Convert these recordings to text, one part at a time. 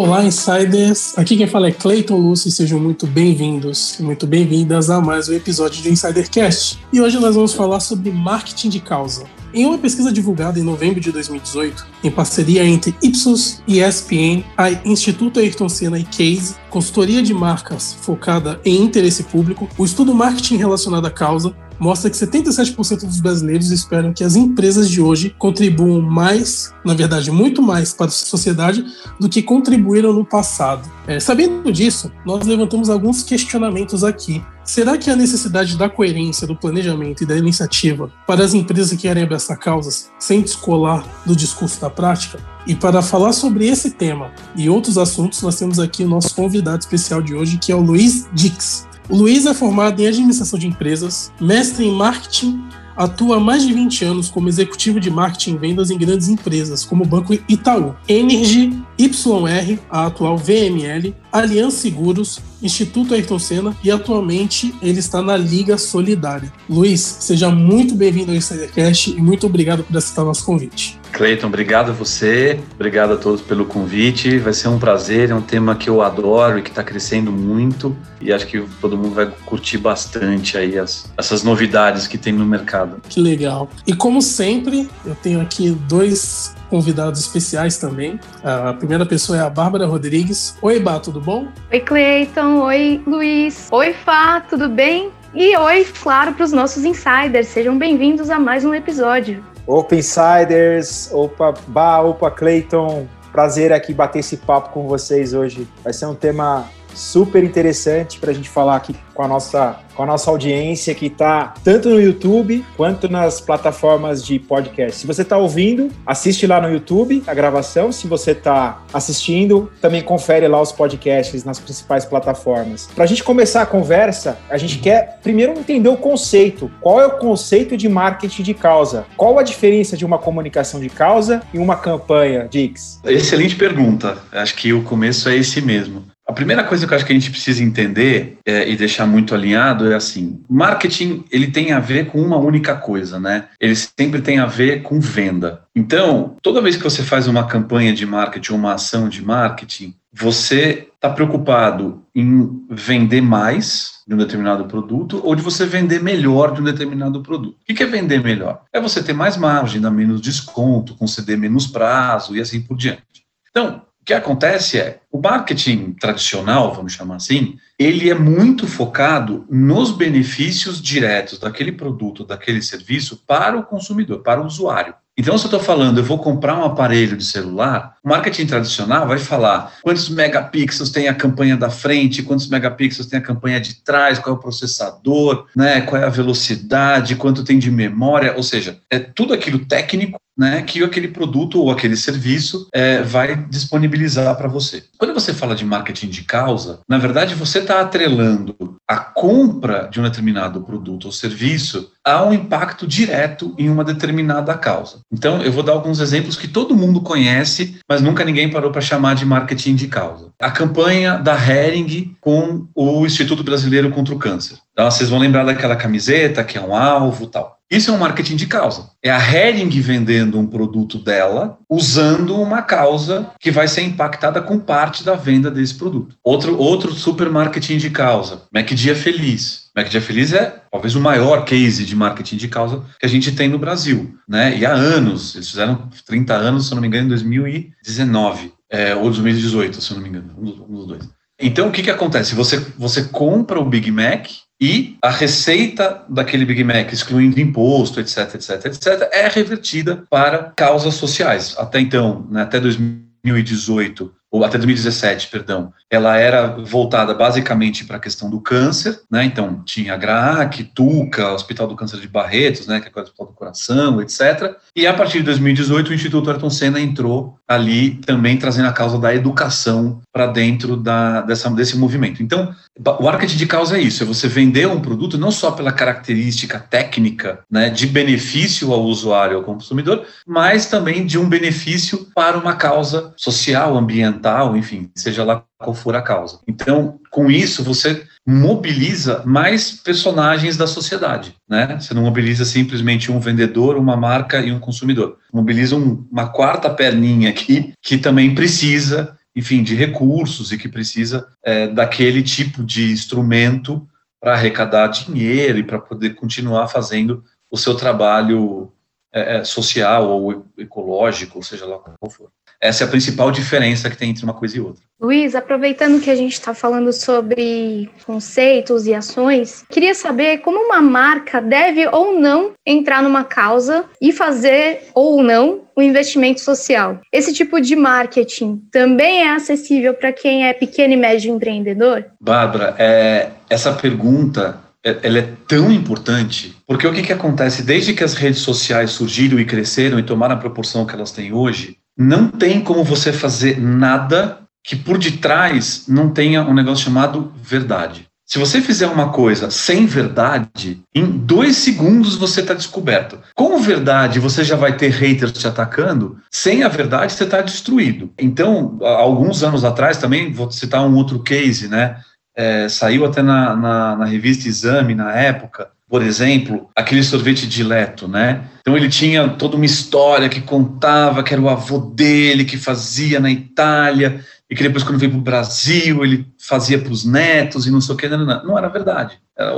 Olá, insiders! Aqui quem fala é Clayton Lucy, sejam muito bem-vindos e muito bem-vindas a mais um episódio do Insidercast. E hoje nós vamos falar sobre marketing de causa. Em uma pesquisa divulgada em novembro de 2018, em parceria entre Ipsos, ESPN, a Instituto Ayrton Senna e Case, consultoria de marcas focada em interesse público, o estudo Marketing relacionado à causa mostra que 77% dos brasileiros esperam que as empresas de hoje contribuam mais, na verdade, muito mais para a sociedade do que contribuíram no passado. É, sabendo disso, nós levantamos alguns questionamentos aqui. Será que a necessidade da coerência do planejamento e da iniciativa para as empresas que querem abraçar causas sem descolar do discurso da prática? E para falar sobre esse tema e outros assuntos, nós temos aqui o nosso convidado especial de hoje, que é o Luiz Dix. Luiz é formado em administração de empresas, mestre em marketing, atua há mais de 20 anos como executivo de marketing e vendas em grandes empresas, como o Banco Itaú, Energy, YR, a atual VML, Aliança Seguros, Instituto Ayrton Senna e atualmente ele está na Liga Solidária. Luiz, seja muito bem-vindo ao Insidercast e muito obrigado por aceitar nosso convite. Cleiton, obrigado a você, obrigado a todos pelo convite. Vai ser um prazer, é um tema que eu adoro e que está crescendo muito e acho que todo mundo vai curtir bastante aí as, essas novidades que tem no mercado. Que legal. E como sempre, eu tenho aqui dois convidados especiais também. A primeira pessoa é a Bárbara Rodrigues. Oi, Bá, tudo bom? Oi, Cleiton. Oi, Luiz. Oi, Fá, tudo bem? E oi, claro, para os nossos insiders. Sejam bem-vindos a mais um episódio. Opa, insiders. Opa, Bá, opa, Cleiton. Prazer aqui bater esse papo com vocês hoje. Vai ser um tema super interessante para a gente falar aqui com a nossa, com a nossa audiência que está tanto no YouTube quanto nas plataformas de podcast. Se você está ouvindo, assiste lá no YouTube a gravação. Se você está assistindo, também confere lá os podcasts nas principais plataformas. Para a gente começar a conversa, a gente quer primeiro entender o conceito. Qual é o conceito de marketing de causa? Qual a diferença de uma comunicação de causa e uma campanha, Dix? Excelente pergunta. Acho que o começo é esse mesmo. A primeira coisa que eu acho que a gente precisa entender é, e deixar muito alinhado é assim: marketing ele tem a ver com uma única coisa, né? Ele sempre tem a ver com venda. Então, toda vez que você faz uma campanha de marketing, uma ação de marketing, você está preocupado em vender mais de um determinado produto ou de você vender melhor de um determinado produto. O que é vender melhor? É você ter mais margem, dar menos desconto, conceder menos prazo e assim por diante. Então, que acontece é, o marketing tradicional, vamos chamar assim, ele é muito focado nos benefícios diretos daquele produto, daquele serviço para o consumidor, para o usuário. Então, se eu estou falando, eu vou comprar um aparelho de celular, o marketing tradicional vai falar quantos megapixels tem a campanha da frente, quantos megapixels tem a campanha de trás, qual é o processador, né, qual é a velocidade, quanto tem de memória, ou seja, é tudo aquilo técnico né, que aquele produto ou aquele serviço é, vai disponibilizar para você. Quando você fala de marketing de causa, na verdade você está atrelando a compra de um determinado produto ou serviço a um impacto direto em uma determinada causa. Então, eu vou dar alguns exemplos que todo mundo conhece, mas nunca ninguém parou para chamar de marketing de causa. A campanha da Hering com o Instituto Brasileiro contra o Câncer. Então, vocês vão lembrar daquela camiseta que é um alvo tal. Isso é um marketing de causa. É a Hering vendendo um produto dela usando uma causa que vai ser impactada com parte da venda desse produto. Outro, outro super marketing de causa, Mac Dia Feliz. Mac Dia Feliz é talvez o maior case de marketing de causa que a gente tem no Brasil. Né? E há anos, eles fizeram 30 anos, se não me engano, em 2019, é, ou 2018, se não me engano, um dos dois. Então, o que, que acontece? Você, você compra o Big Mac e a receita daquele Big Mac, excluindo imposto, etc, etc, etc, é revertida para causas sociais. Até então, né, até 2018, ou até 2017, perdão, ela era voltada basicamente para a questão do câncer, né? Então tinha a GRAAC, TUCA, Hospital do Câncer de Barretos, né? Que é o Hospital do Coração, etc. E a partir de 2018 o Instituto Ayrton Senna entrou ali também trazendo a causa da educação para dentro da, dessa, desse movimento. Então o marketing de causa é isso, é você vender um produto não só pela característica técnica, né? De benefício ao usuário, ao consumidor, mas também de um benefício para uma causa social, ambiental enfim, seja lá qual for a causa. Então, com isso, você mobiliza mais personagens da sociedade, né? Você não mobiliza simplesmente um vendedor, uma marca e um consumidor. Mobiliza um, uma quarta perninha aqui que também precisa enfim, de recursos e que precisa é, daquele tipo de instrumento para arrecadar dinheiro e para poder continuar fazendo o seu trabalho é, é, social ou ecológico, ou seja lá qual for. Essa é a principal diferença que tem entre uma coisa e outra. Luiz, aproveitando que a gente está falando sobre conceitos e ações, queria saber como uma marca deve ou não entrar numa causa e fazer ou não o um investimento social. Esse tipo de marketing também é acessível para quem é pequeno e médio empreendedor? Bárbara, é, essa pergunta é, ela é tão importante, porque o que, que acontece desde que as redes sociais surgiram e cresceram e tomaram a proporção que elas têm hoje, não tem como você fazer nada que por detrás não tenha um negócio chamado verdade. Se você fizer uma coisa sem verdade, em dois segundos você está descoberto. Com verdade, você já vai ter haters te atacando. Sem a verdade, você está destruído. Então, alguns anos atrás, também vou citar um outro case, né? é, saiu até na, na, na, revista Exame na época, por exemplo, aquele sorvete dileto, né? Então ele tinha toda uma história que contava que era o avô dele que fazia na Itália e que depois quando veio para o Brasil ele fazia para os netos e não sei o que, não, não, não era verdade. Era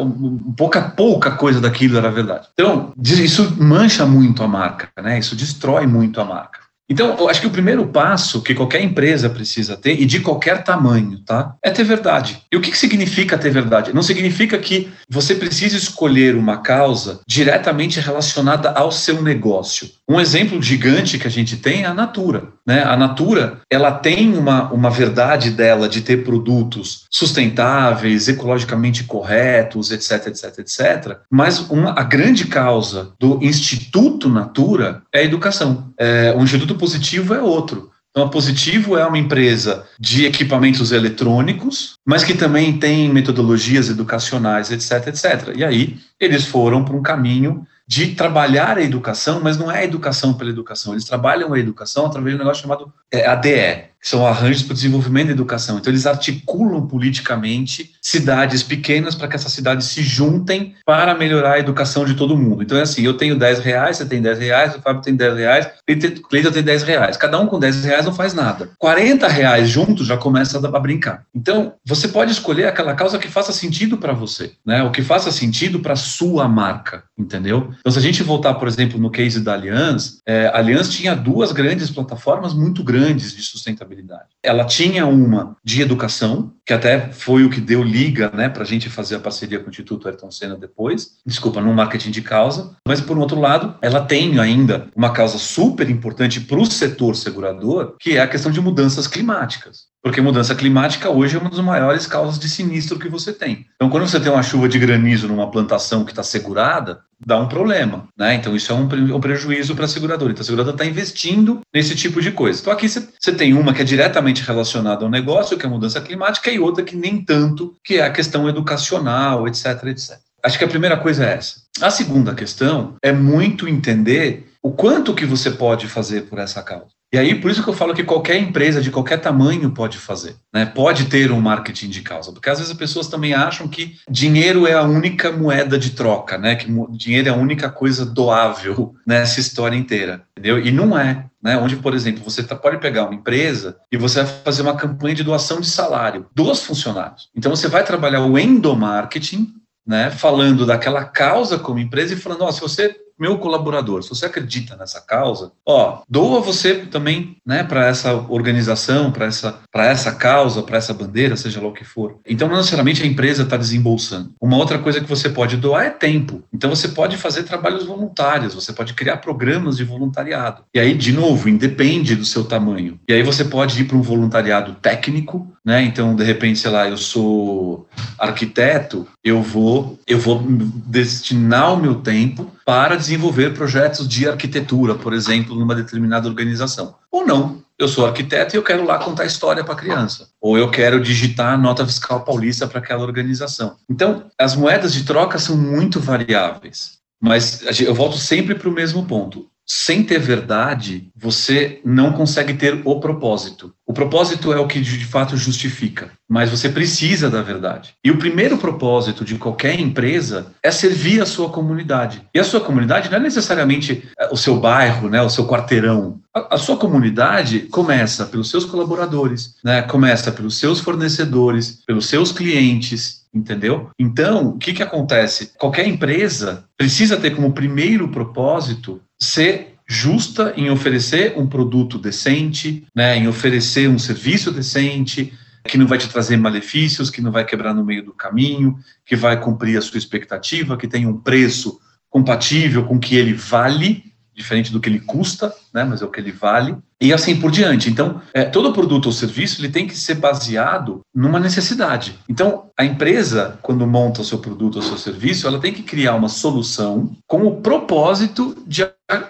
pouca, pouca coisa daquilo era verdade. Então, isso mancha muito a marca, né? Isso destrói muito a marca. Então, eu acho que o primeiro passo que qualquer empresa precisa ter, e de qualquer tamanho, tá? É ter verdade. E o que, que significa ter verdade? Não significa que você precisa escolher uma causa diretamente relacionada ao seu negócio. Um exemplo gigante que a gente tem é a Natura. Né? A Natura, ela tem uma, uma verdade dela de ter produtos sustentáveis, ecologicamente corretos, etc, etc, etc. Mas uma, a grande causa do Instituto Natura é a educação. É, o Instituto Positivo é outro. Então, a Positivo é uma empresa de equipamentos eletrônicos, mas que também tem metodologias educacionais, etc, etc. E aí, eles foram para um caminho de trabalhar a educação, mas não é a educação pela educação. Eles trabalham a educação através de um negócio chamado é, ADE, que são arranjos para o desenvolvimento da educação. Então, eles articulam politicamente cidades pequenas para que essas cidades se juntem para melhorar a educação de todo mundo. Então, é assim: eu tenho 10 reais, você tem 10 reais, o Fábio tem 10 reais, o Cleiton tem 10 reais. Cada um com 10 reais não faz nada. 40 reais juntos já começa a brincar. Então, você pode escolher aquela causa que faça sentido para você, né? o que faça sentido para sua marca, entendeu? Então, se a gente voltar, por exemplo, no case da Allianz, é, a Allianz tinha duas grandes plataformas muito grandes de sustentabilidade sustentabilidade. Ela tinha uma de educação, que até foi o que deu liga né, para a gente fazer a parceria com o Instituto Ayrton Senna depois, desculpa, no marketing de causa, mas por um outro lado, ela tem ainda uma causa super importante para o setor segurador, que é a questão de mudanças climáticas. Porque mudança climática hoje é uma das maiores causas de sinistro que você tem. Então, quando você tem uma chuva de granizo numa plantação que está segurada, dá um problema, né? Então, isso é um, prejuízo para a seguradora. Então, a seguradora está investindo nesse tipo de coisa. Então, aqui você tem uma que é diretamente relacionada ao negócio, que é a mudança climática, e outra que nem tanto, que é a questão educacional, etc, etc. Acho que a primeira coisa é essa. A segunda questão é muito entender o quanto que você pode fazer por essa causa. E aí, por isso que eu falo que qualquer empresa de qualquer tamanho pode fazer, né? Pode ter um marketing de causa, porque às vezes as pessoas também acham que dinheiro é a única moeda de troca, né? Que dinheiro é a única coisa doável nessa história inteira, entendeu? E não é, né? Onde, por exemplo, você tá, pode pegar uma empresa e você vai fazer uma campanha de doação de salário dos funcionários. Então você vai trabalhar o endomarketing, né? Falando daquela causa como empresa e falando, oh, se você meu colaborador, se você acredita nessa causa, ó, doa você também, né, para essa organização, para essa, para essa causa, para essa bandeira, seja lá o que for. Então, não necessariamente a empresa está desembolsando. Uma outra coisa que você pode doar é tempo. Então, você pode fazer trabalhos voluntários, você pode criar programas de voluntariado. E aí, de novo, independe do seu tamanho. E aí você pode ir para um voluntariado técnico, né? Então, de repente, sei lá, eu sou arquiteto, eu vou, eu vou destinar o meu tempo para desenvolver projetos de arquitetura, por exemplo, numa determinada organização. Ou não, eu sou arquiteto e eu quero lá contar história para a criança. Ou eu quero digitar a nota fiscal paulista para aquela organização. Então, as moedas de troca são muito variáveis. Mas eu volto sempre para o mesmo ponto sem ter verdade, você não consegue ter o propósito. O propósito é o que de fato justifica, mas você precisa da verdade. E o primeiro propósito de qualquer empresa é servir a sua comunidade. E a sua comunidade não é necessariamente é, o seu bairro, né, o seu quarteirão. A, a sua comunidade começa pelos seus colaboradores, né, começa pelos seus fornecedores, pelos seus clientes, entendeu? Então, o que, que acontece? Qualquer empresa precisa ter como primeiro propósito ser justa em oferecer um produto decente, né, em oferecer um serviço decente, que não vai te trazer malefícios, que não vai quebrar no meio do caminho, que vai cumprir a sua expectativa, que tem um preço compatível com o que ele vale, diferente do que ele custa, né, mas é o que ele vale, e assim por diante. Então, é, todo produto ou serviço ele tem que ser baseado numa necessidade. Então, a empresa, quando monta o seu produto ou seu serviço, ela tem que criar uma solução com o propósito de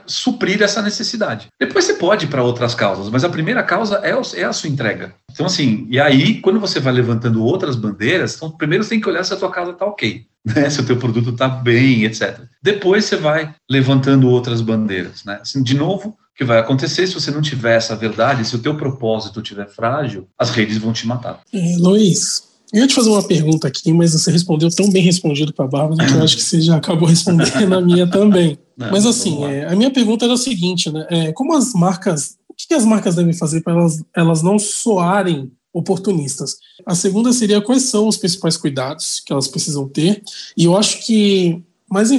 suprir essa necessidade. Depois você pode ir para outras causas, mas a primeira causa é, é, a sua entrega. Então, assim, e aí, quando você vai levantando outras bandeiras, então, primeiro você tem que olhar se a tua casa está ok, né? se o teu produto está bem, etc. Depois você vai levantando outras bandeiras. Né? Assim, de novo, o que vai acontecer se você não tiver essa verdade, se o teu propósito estiver frágil, as redes vão te matar. É, Luiz, eu ia te fazer uma pergunta aqui, mas você respondeu tão bem respondido para a Bárbara que eu acho que você já acabou respondendo a minha também. Não, mas assim, é, a minha pergunta era a seguinte, né? É, como as marcas, o que as marcas devem fazer para elas, elas não soarem oportunistas? A segunda seria quais são os principais cuidados que elas precisam ter? E eu acho que mais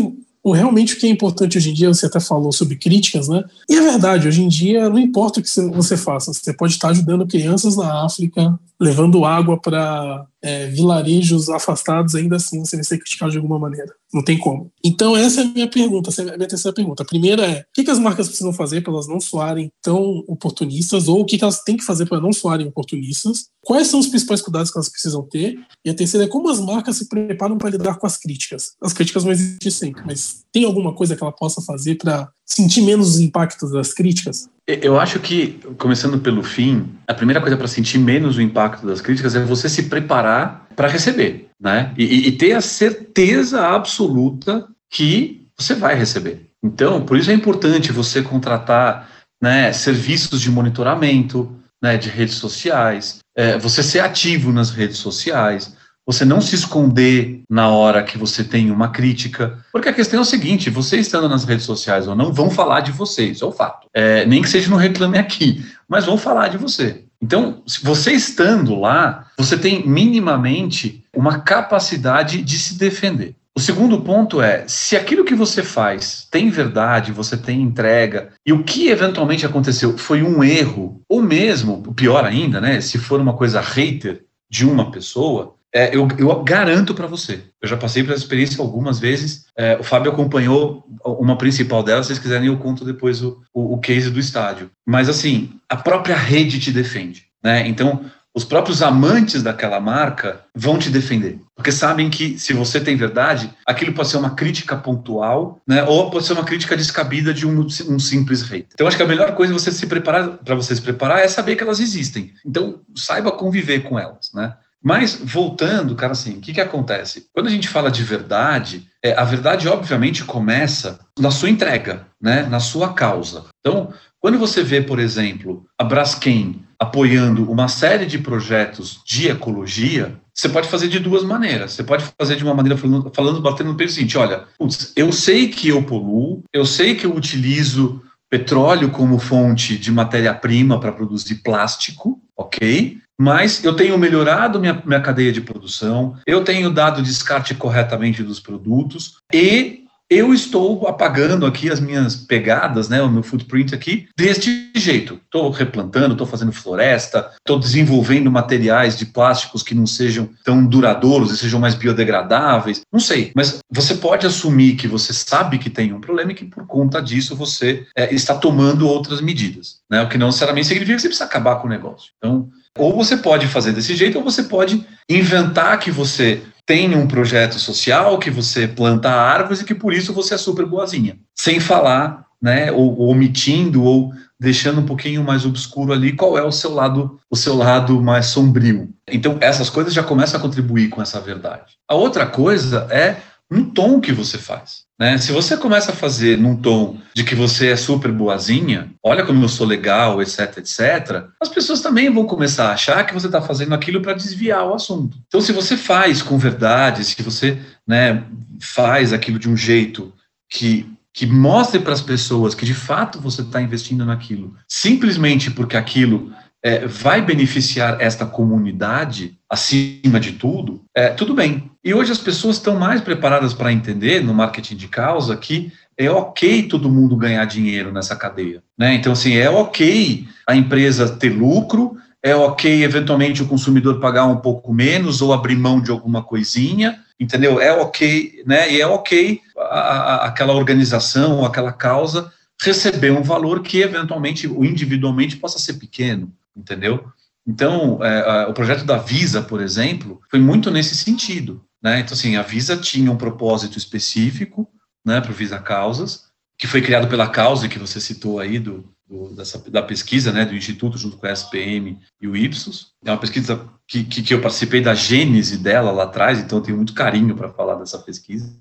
o realmente o que é importante hoje em dia, você até falou sobre críticas, né? E é verdade, hoje em dia não importa o que você faça, você pode estar ajudando crianças na África, levando água para é, vilarejos afastados, ainda assim você vai ser criticado de alguma maneira. Não tem como. Então, essa é a minha pergunta, essa é a minha terceira pergunta. A primeira é: o que, que as marcas precisam fazer para elas não soarem tão oportunistas, ou o que, que elas têm que fazer para não soarem oportunistas? Quais são os principais cuidados que elas precisam ter? E a terceira é como as marcas se preparam para lidar com as críticas. As críticas vão existir sempre, mas tem alguma coisa que ela possa fazer para sentir menos os impactos das críticas? Eu acho que, começando pelo fim, a primeira coisa para sentir menos o impacto das críticas é você se preparar para receber, né? E, e, ter a certeza absoluta que você vai receber. Então, por isso é importante você contratar né, serviços de monitoramento né, de redes sociais, é, você ser ativo nas redes sociais, você não se esconder na hora que você tem uma crítica, porque a questão é o seguinte: você estando nas redes sociais ou não, vão falar de você, isso é o fato. É, nem que seja no Reclame Aqui, mas vão falar de você. Então, você estando lá, você tem minimamente uma capacidade de se defender. O segundo ponto é: se aquilo que você faz tem verdade, você tem entrega, e o que eventualmente aconteceu foi um erro, ou mesmo, pior ainda, né, se for uma coisa hater de uma pessoa, é, eu, eu, garanto para você. Eu já passei por essa experiência algumas vezes. É, o Fábio acompanhou uma principal delas. Se vocês quiserem, eu conto depois o, o, o, case do estádio. Mas, assim, a própria rede te defende. Né? Então, os próprios amantes daquela marca vão te defender. Porque sabem que, se você tem verdade, aquilo pode ser uma crítica pontual, né? ou pode ser uma crítica descabida de um, um simples rei. Então, acho que a melhor coisa você se preparar para você se preparar é saber que elas existem. Então, saiba conviver com elas. Né? Mas, voltando, cara, assim, o que, que acontece? Quando a gente fala de verdade, é, a verdade, obviamente, começa na sua entrega, né? na sua causa. Então, quando você vê, por exemplo, a Braskem apoiando uma série de projetos de ecologia, você pode fazer de duas maneiras. Você pode fazer de uma maneira falando, falando batendo no peito seguinte: olha, putz, eu sei que eu poluo, eu sei que eu utilizo petróleo como fonte de matéria-prima para produzir plástico, ok? Mas eu tenho melhorado minha, minha cadeia de produção, eu tenho dado descarte corretamente dos produtos e eu estou apagando aqui as minhas pegadas, né, o meu footprint aqui, deste jeito. Estou replantando, estou fazendo floresta, estou desenvolvendo materiais de plásticos que não sejam tão duradouros e sejam mais biodegradáveis. Não sei, mas você pode assumir que você sabe que tem um problema e que por conta disso você é, está tomando outras medidas, né? O que não necessariamente significa que você precisa acabar com o negócio. Então, ou você pode fazer desse jeito, ou você pode inventar que você tem um projeto social, que você planta árvores e que por isso você é super boazinha. Sem falar, né, ou, ou omitindo, ou deixando um pouquinho mais obscuro ali qual é o seu lado, o seu lado mais sombrio. Então, essas coisas já começam a contribuir com essa verdade. A outra coisa é no tom que você faz. Né? Se você começa a fazer num tom de que você é super boazinha, olha como eu sou legal, etc, etc, as pessoas também vão começar a achar que você está fazendo aquilo para desviar o assunto. Então, se você faz com verdade, se você né, faz aquilo de um jeito que que mostre para as pessoas que de fato você está investindo naquilo, simplesmente porque aquilo é, vai beneficiar esta comunidade acima de tudo, é, tudo bem. E hoje as pessoas estão mais preparadas para entender no marketing de causa que é ok todo mundo ganhar dinheiro nessa cadeia. Né? Então, assim, é ok a empresa ter lucro, é ok eventualmente o consumidor pagar um pouco menos ou abrir mão de alguma coisinha, entendeu? É ok, né? E é ok a, a, aquela organização, aquela causa receber um valor que eventualmente, individualmente, possa ser pequeno entendeu? Então, é, o projeto da Visa, por exemplo, foi muito nesse sentido. Né? Então, assim, a Visa tinha um propósito específico né, para o Visa Causas, que foi criado pela causa que você citou aí, do, do dessa, da pesquisa né, do Instituto, junto com a SPM e o Ipsos. É uma pesquisa que, que, que eu participei da gênese dela lá atrás, então eu tenho muito carinho para falar dessa pesquisa.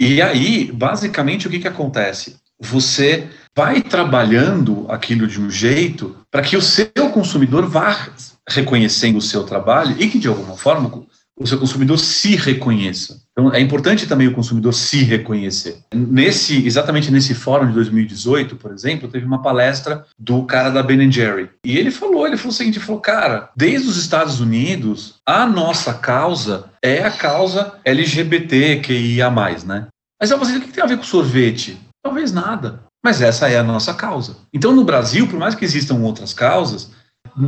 E aí, basicamente, o que, que acontece? Você vai trabalhando aquilo de um jeito para que o seu consumidor vá reconhecendo o seu trabalho e que, de alguma forma, o seu consumidor se reconheça. Então, é importante também o consumidor se reconhecer. Nesse, exatamente nesse fórum de 2018, por exemplo, teve uma palestra do cara da Ben Jerry. E ele falou, ele falou o seguinte, ele falou, cara, desde os Estados Unidos, a nossa causa é a causa LGBTQIA+, né? Mas eu falei, o que tem a ver com sorvete? Talvez nada. Mas essa é a nossa causa. Então, no Brasil, por mais que existam outras causas,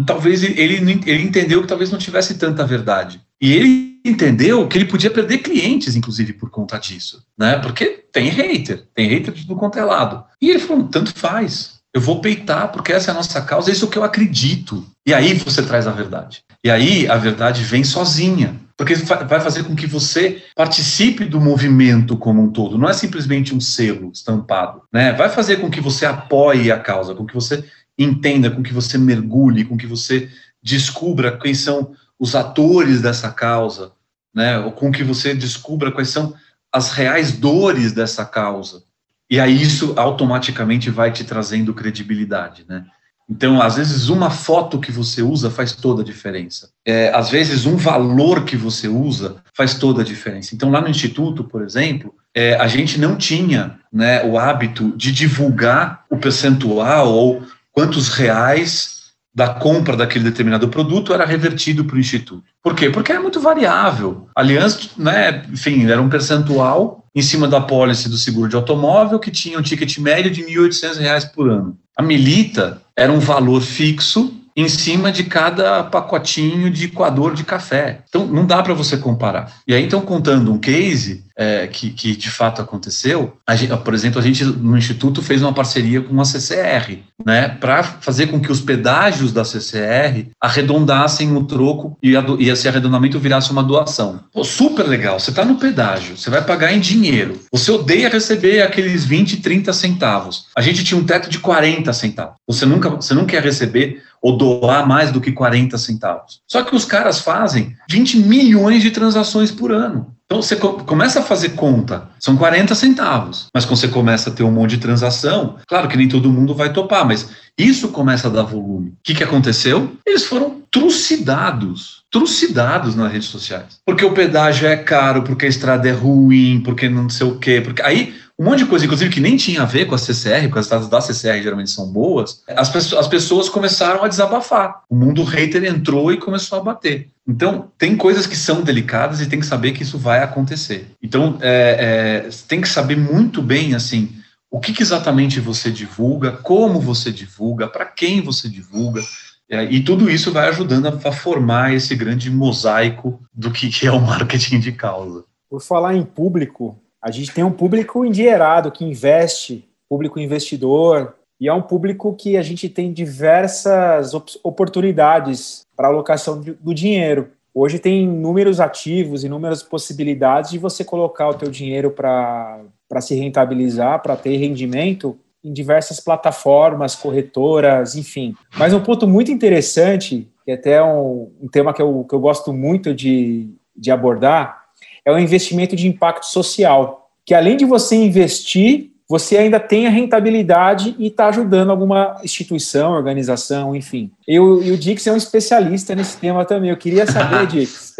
talvez ele, ele entendeu que talvez não tivesse tanta verdade. E ele entendeu que ele podia perder clientes, inclusive, por conta disso. Né? Porque tem hater, tem hater de tudo quanto é lado. E ele falou: tanto faz. Eu vou peitar porque essa é a nossa causa, é isso que eu acredito. E aí você traz a verdade. E aí a verdade vem sozinha, porque vai fazer com que você participe do movimento como um todo. Não é simplesmente um selo estampado, né? Vai fazer com que você apoie a causa, com que você entenda, com que você mergulhe, com que você descubra quem são os atores dessa causa, né? Ou com que você descubra quais são as reais dores dessa causa. E aí isso automaticamente vai te trazendo credibilidade, né? Então, às vezes, uma foto que você usa faz toda a diferença. É, às vezes, um valor que você usa faz toda a diferença. Então, lá no Instituto, por exemplo, é, a gente não tinha né, o hábito de divulgar o percentual ou quantos reais da compra daquele determinado produto era revertido para o Instituto. Por quê? Porque é muito variável. Aliás, né, enfim, era um percentual em cima da pólice do seguro de automóvel que tinha um ticket médio de R$ 1.800 por ano. A Milita era um valor fixo em cima de cada pacotinho de coador de café. Então, não dá para você comparar. E aí, então, contando um case é, que, que, de fato aconteceu, gente, por exemplo, a gente no Instituto fez uma parceria com a CCR, né, para fazer com que os pedágios da CCR arredondassem o troco e, a, e esse arredondamento virasse uma doação. Pô, super legal, você está no pedágio, você vai pagar em dinheiro, você odeia receber aqueles 20, 30 centavos. A gente tinha um teto de 40 centavos. Você nunca, você não quer receber ou doar mais do que 40 centavos. Só que os caras fazem 20 milhões de transações por ano. Então você começa a fazer conta, são 40 centavos, mas quando você começa a ter um monte de transação, claro que nem todo mundo vai topar, mas isso começa a dar volume. O que, que aconteceu? Eles foram trucidados, trucidados nas redes sociais. Porque o pedágio é caro, porque a estrada é ruim, porque não sei o quê. Porque aí um monte de coisa, inclusive, que nem tinha a ver com a CCR, porque as estradas da CCR geralmente são boas, as, pessoas, as pessoas começaram a desabafar. O mundo hater entrou e começou a bater. Então, tem coisas que são delicadas e tem que saber que isso vai acontecer. Então, é, é, tem que saber muito bem, assim, o que, que exatamente você divulga, como você divulga, para quem você divulga, é, e tudo isso vai ajudando a, a, formar esse grande mosaico do que, que é o marketing de causa. Por falar em público, a gente tem um público endinheirado que investe, público investidor, e é um público que a gente tem diversas oportunidades para alocação do dinheiro. Hoje tem inúmeros ativos, inúmeras possibilidades de você colocar o teu dinheiro para se rentabilizar, para ter rendimento em diversas plataformas, corretoras, enfim. Mas um ponto muito interessante, que é até um, um tema que eu, que eu gosto muito de, de abordar, é o investimento de impacto social. que além de você investir, você ainda tem a rentabilidade e está ajudando alguma instituição, organização, enfim. Eu, e o Dix é um especialista nesse tema também. Eu queria saber, Dix,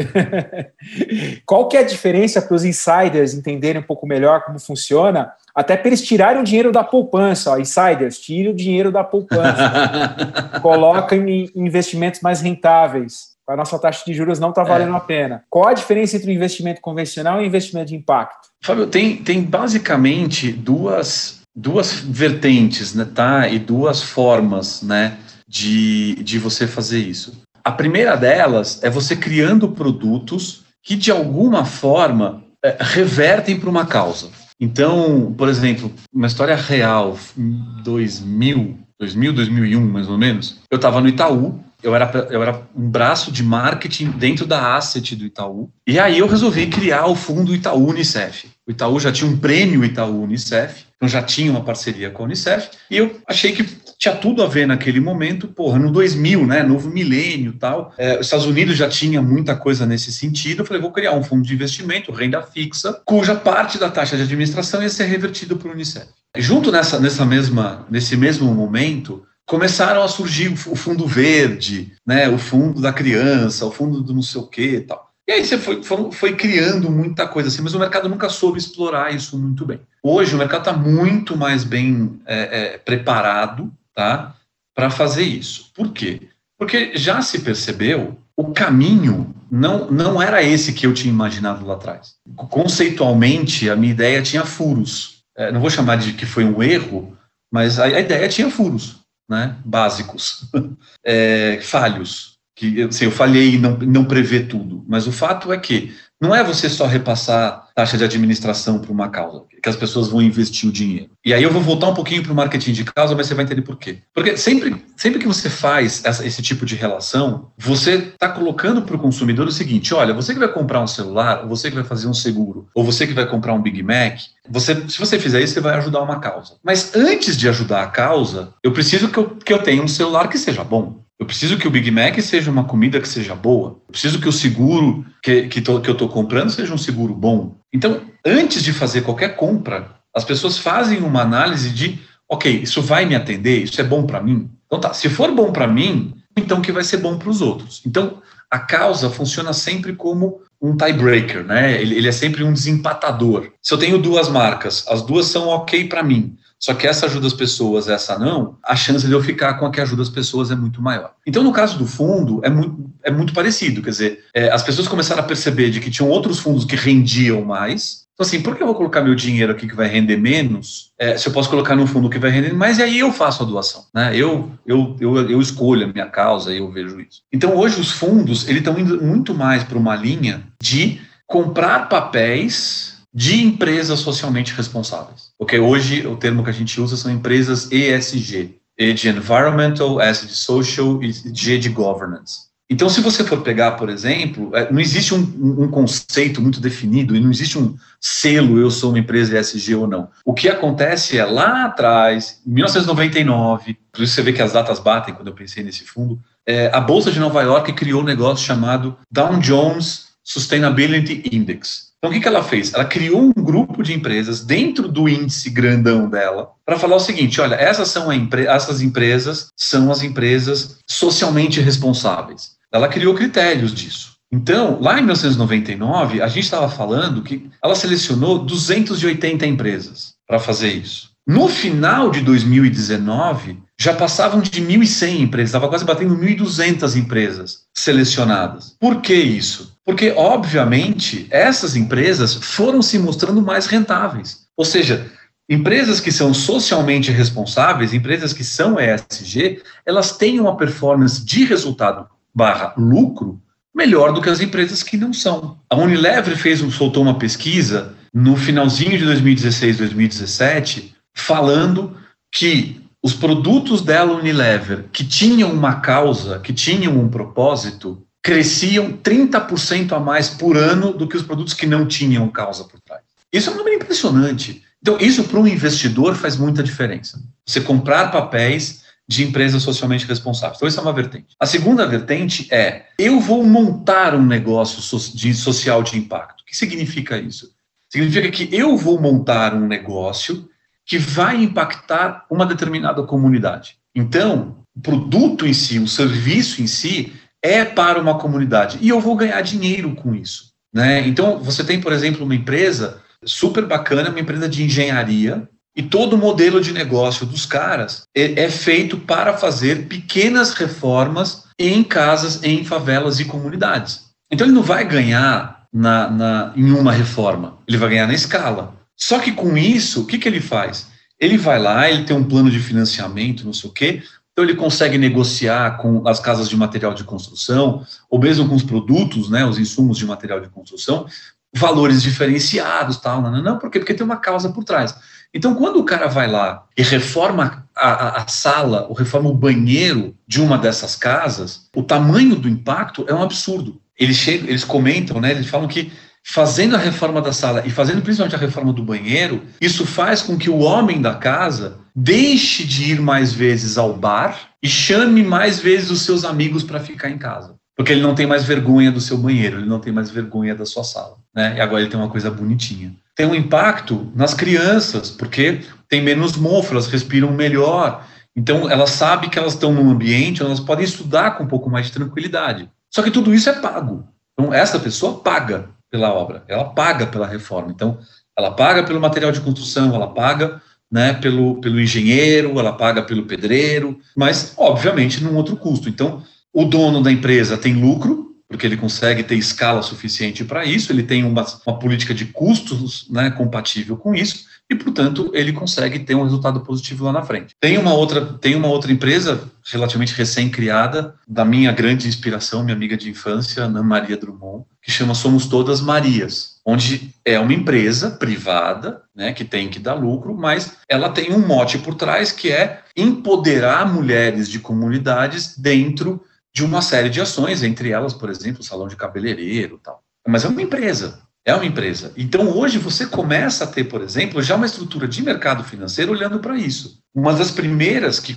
qual que é a diferença para os insiders entenderem um pouco melhor como funciona, até para eles tirarem o dinheiro da poupança. Ó, insiders, tire o dinheiro da poupança. Coloca em investimentos mais rentáveis a nossa taxa de juros não está é. valendo é. a pena. Qual a diferença entre o investimento convencional e o investimento de impacto? Fábio, tem, tem basicamente duas, duas vertentes, né, tá? E duas formas, né, de, de você fazer isso. A primeira delas é você criando produtos que, de alguma forma, é, revertem para uma causa. Então, por exemplo, uma história real, em 2000, 2000, 2001, mais ou menos, eu estava no Itaú eu era, eu era um braço de marketing dentro da asset do Itaú. E aí eu resolvi criar o fundo Itaú Unicef. O Itaú já tinha um prêmio Itaú Unicef, então já tinha uma parceria com a Unicef, e eu achei que tinha tudo a ver naquele momento, porra, no 2000, né, novo milênio tal. É, os Estados Unidos já tinha muita coisa nesse sentido, eu falei, vou criar um fundo de investimento, renda fixa, cuja parte da taxa de administração ia ser revertido para o Unicef. Junto nessa, nessa mesma, nesse mesmo momento, começaram a surgir o fundo verde, né, o fundo da criança, o fundo do não sei o que e tal. E aí você foi, foi, foi, criando muita coisa assim, mas o mercado nunca soube explorar isso muito bem. Hoje o mercado está muito mais bem é, é, preparado tá, para fazer isso. Por quê? Porque já se percebeu o caminho não, não era esse que eu tinha imaginado lá atrás. Conceitualmente, a minha ideia tinha furos. É, não vou chamar de que foi um erro, mas a, a ideia tinha furos né, básicos, é, falhos, que assim, eu falhei em não, não prever tudo, mas o fato é que não é você só repassar taxa de administração para uma causa, que as pessoas vão investir o dinheiro. E aí eu vou voltar um pouquinho para o marketing de causa, mas você vai entender por quê. Porque sempre, sempre que você faz essa, esse tipo de relação, você está colocando para o consumidor o seguinte: olha, você que vai comprar um celular, ou você que vai fazer um seguro, ou você que vai comprar um Big Mac, você, se você fizer isso, você vai ajudar uma causa. Mas antes de ajudar a causa, eu preciso que eu, que eu tenha um celular que seja bom. Eu preciso que o Big Mac seja uma comida que seja boa. Eu preciso que o seguro que, que, tô, que eu estou comprando seja um seguro bom. Então, antes de fazer qualquer compra, as pessoas fazem uma análise de, ok, isso vai me atender? Isso é bom para mim? Então tá, se for bom para mim, então que vai ser bom para os outros. Então, a causa funciona sempre como um tiebreaker, né? Ele, ele, é sempre um desempatador. Se eu tenho duas marcas, as duas são ok para mim, só que essa ajuda as pessoas, essa não, a chance de eu ficar com a que ajuda as pessoas é muito maior. Então, no caso do fundo, é muito, é muito parecido. Quer dizer, é, as pessoas começaram a perceber de que tinham outros fundos que rendiam mais. Então, assim, por que eu vou colocar meu dinheiro aqui que vai render menos, é, se eu posso colocar num fundo que vai render mais, e aí eu faço a doação, né? Eu, eu, eu, eu escolho a minha causa e eu vejo isso. Então, hoje os fundos, eles estão indo muito mais para uma linha de comprar papéis de empresas socialmente responsáveis. Porque hoje o termo que a gente usa são empresas ESG, E de Environmental, S de Social e G de Governance. Então, se você for pegar, por exemplo, é, não existe um, um, conceito muito definido e não existe um selo, eu sou uma empresa ESG ou não. O que acontece é, lá atrás, em 1999, por isso você vê que as datas batem quando eu pensei nesse fundo, é, a Bolsa de Nova York criou um negócio chamado Dow Jones Sustainability Index. Então, o que, que ela fez? Ela criou um grupo de empresas dentro do índice grandão dela para falar o seguinte: olha, essas são empre essas empresas são as empresas socialmente responsáveis. Ela criou critérios disso. Então, lá em 1999, a gente estava falando que ela selecionou 280 empresas para fazer isso. No final de 2019, já passavam de 1.100 empresas, estava quase batendo 1.200 empresas selecionadas. Por que isso? Porque, obviamente, essas empresas foram se mostrando mais rentáveis. Ou seja, empresas que são socialmente responsáveis, empresas que são ESG, elas têm uma performance de resultado barra lucro melhor do que as empresas que não são. A Unilever fez um, soltou uma pesquisa no finalzinho de 2016, 2017, falando que os produtos dela Unilever, que tinham uma causa, que tinham um propósito, cresciam 30% a mais por ano do que os produtos que não tinham causa por trás. Isso é um número impressionante. Então, isso para um investidor faz muita diferença. Você comprar papéis de empresas socialmente responsáveis. Então, isso é uma vertente. A segunda vertente é: eu vou montar um negócio de social de impacto. O que significa isso? Significa que eu vou montar um negócio que vai impactar uma determinada comunidade. Então, o produto em si, o serviço em si, é para uma comunidade e eu vou ganhar dinheiro com isso. Né? Então, você tem, por exemplo, uma empresa super bacana, uma empresa de engenharia, e todo o modelo de negócio dos caras é, é feito para fazer pequenas reformas em casas, em favelas e comunidades. Então, ele não vai ganhar na, na, em uma reforma, ele vai ganhar na escala. Só que com isso, o que, que ele faz? Ele vai lá, ele tem um plano de financiamento, não sei o quê, então ele consegue negociar com as casas de material de construção, ou mesmo com os produtos, né, os insumos de material de construção, valores diferenciados, tal, não, não, não, por quê? Porque tem uma causa por trás. Então, quando o cara vai lá e reforma a, a, a, sala, ou reforma o banheiro de uma dessas casas, o tamanho do impacto é um absurdo. Eles chegam, eles comentam, né? Eles falam que fazendo a reforma da sala e fazendo principalmente a reforma do banheiro, isso faz com que o homem da casa deixe de ir mais vezes ao bar e chame mais vezes os seus amigos para ficar em casa. Porque ele não tem mais vergonha do seu banheiro, ele não tem mais vergonha da sua sala. Né? E agora ele tem uma coisa bonitinha. Tem um impacto nas crianças, porque tem menos mofo, elas respiram melhor. Então, elas sabem que elas estão num ambiente onde elas podem estudar com um pouco mais de tranquilidade. Só que tudo isso é pago. Então, essa pessoa paga pela obra, ela paga pela reforma. Então, ela paga pelo material de construção, ela paga né, pelo, pelo engenheiro, ela paga pelo pedreiro, mas, obviamente, num outro custo. Então, o dono da empresa tem lucro, porque ele consegue ter escala suficiente para isso, ele tem uma, uma política de custos né, compatível com isso, e, portanto, ele consegue ter um resultado positivo lá na frente. Tem uma outra, tem uma outra empresa relativamente recém-criada, da minha grande inspiração, minha amiga de infância, Ana Maria Drummond, que chama Somos Todas Marias, onde é uma empresa privada, né, que tem que dar lucro, mas ela tem um mote por trás que é empoderar mulheres de comunidades dentro de uma série de ações, entre elas, por exemplo, o salão de cabeleireiro, tal. Mas é uma empresa, é uma empresa. Então, hoje você começa a ter, por exemplo, já uma estrutura de mercado financeiro olhando para isso. Uma das primeiras que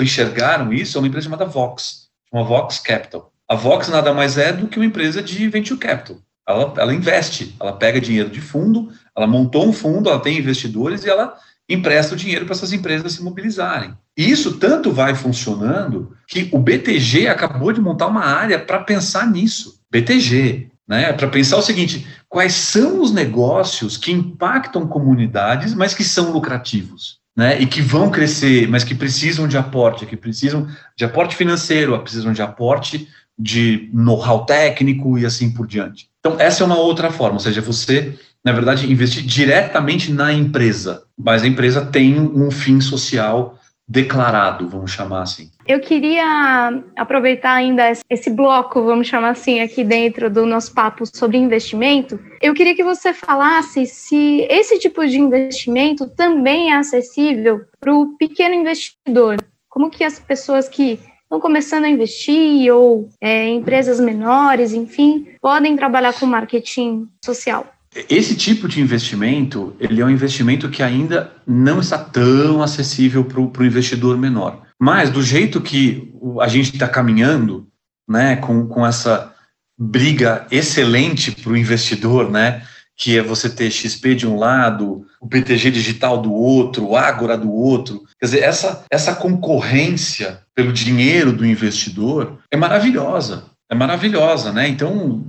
enxergaram isso é uma empresa chamada Vox, uma Vox Capital. A Vox nada mais é do que uma empresa de venture capital. Ela, ela investe, ela pega dinheiro de fundo, ela montou um fundo, ela tem investidores e ela empresta o dinheiro para essas empresas se mobilizarem. E isso tanto vai funcionando que o BTG acabou de montar uma área para pensar nisso. BTG, né, para pensar o seguinte: quais são os negócios que impactam comunidades, mas que são lucrativos, né, e que vão crescer, mas que precisam de aporte, que precisam de aporte financeiro, precisam de aporte de know-how técnico e assim por diante. Então, essa é uma outra forma, ou seja, você, na verdade, investir diretamente na empresa, mas a empresa tem um fim social declarado, vamos chamar assim. Eu queria aproveitar ainda esse bloco, vamos chamar assim, aqui dentro do nosso papo sobre investimento. Eu queria que você falasse se esse tipo de investimento também é acessível para o pequeno investidor. Como que as pessoas que estão começando a investir ou é, empresas menores, enfim, podem trabalhar com marketing social? Esse tipo de investimento, ele é um investimento que ainda não está tão acessível para o investidor menor. Mas do jeito que a gente está caminhando, né, com, com essa briga excelente para o investidor, né, que é você ter XP de um lado, o PTG digital do outro, o Ágora do outro. Quer dizer, essa, essa concorrência pelo dinheiro do investidor é maravilhosa. É maravilhosa, né? Então,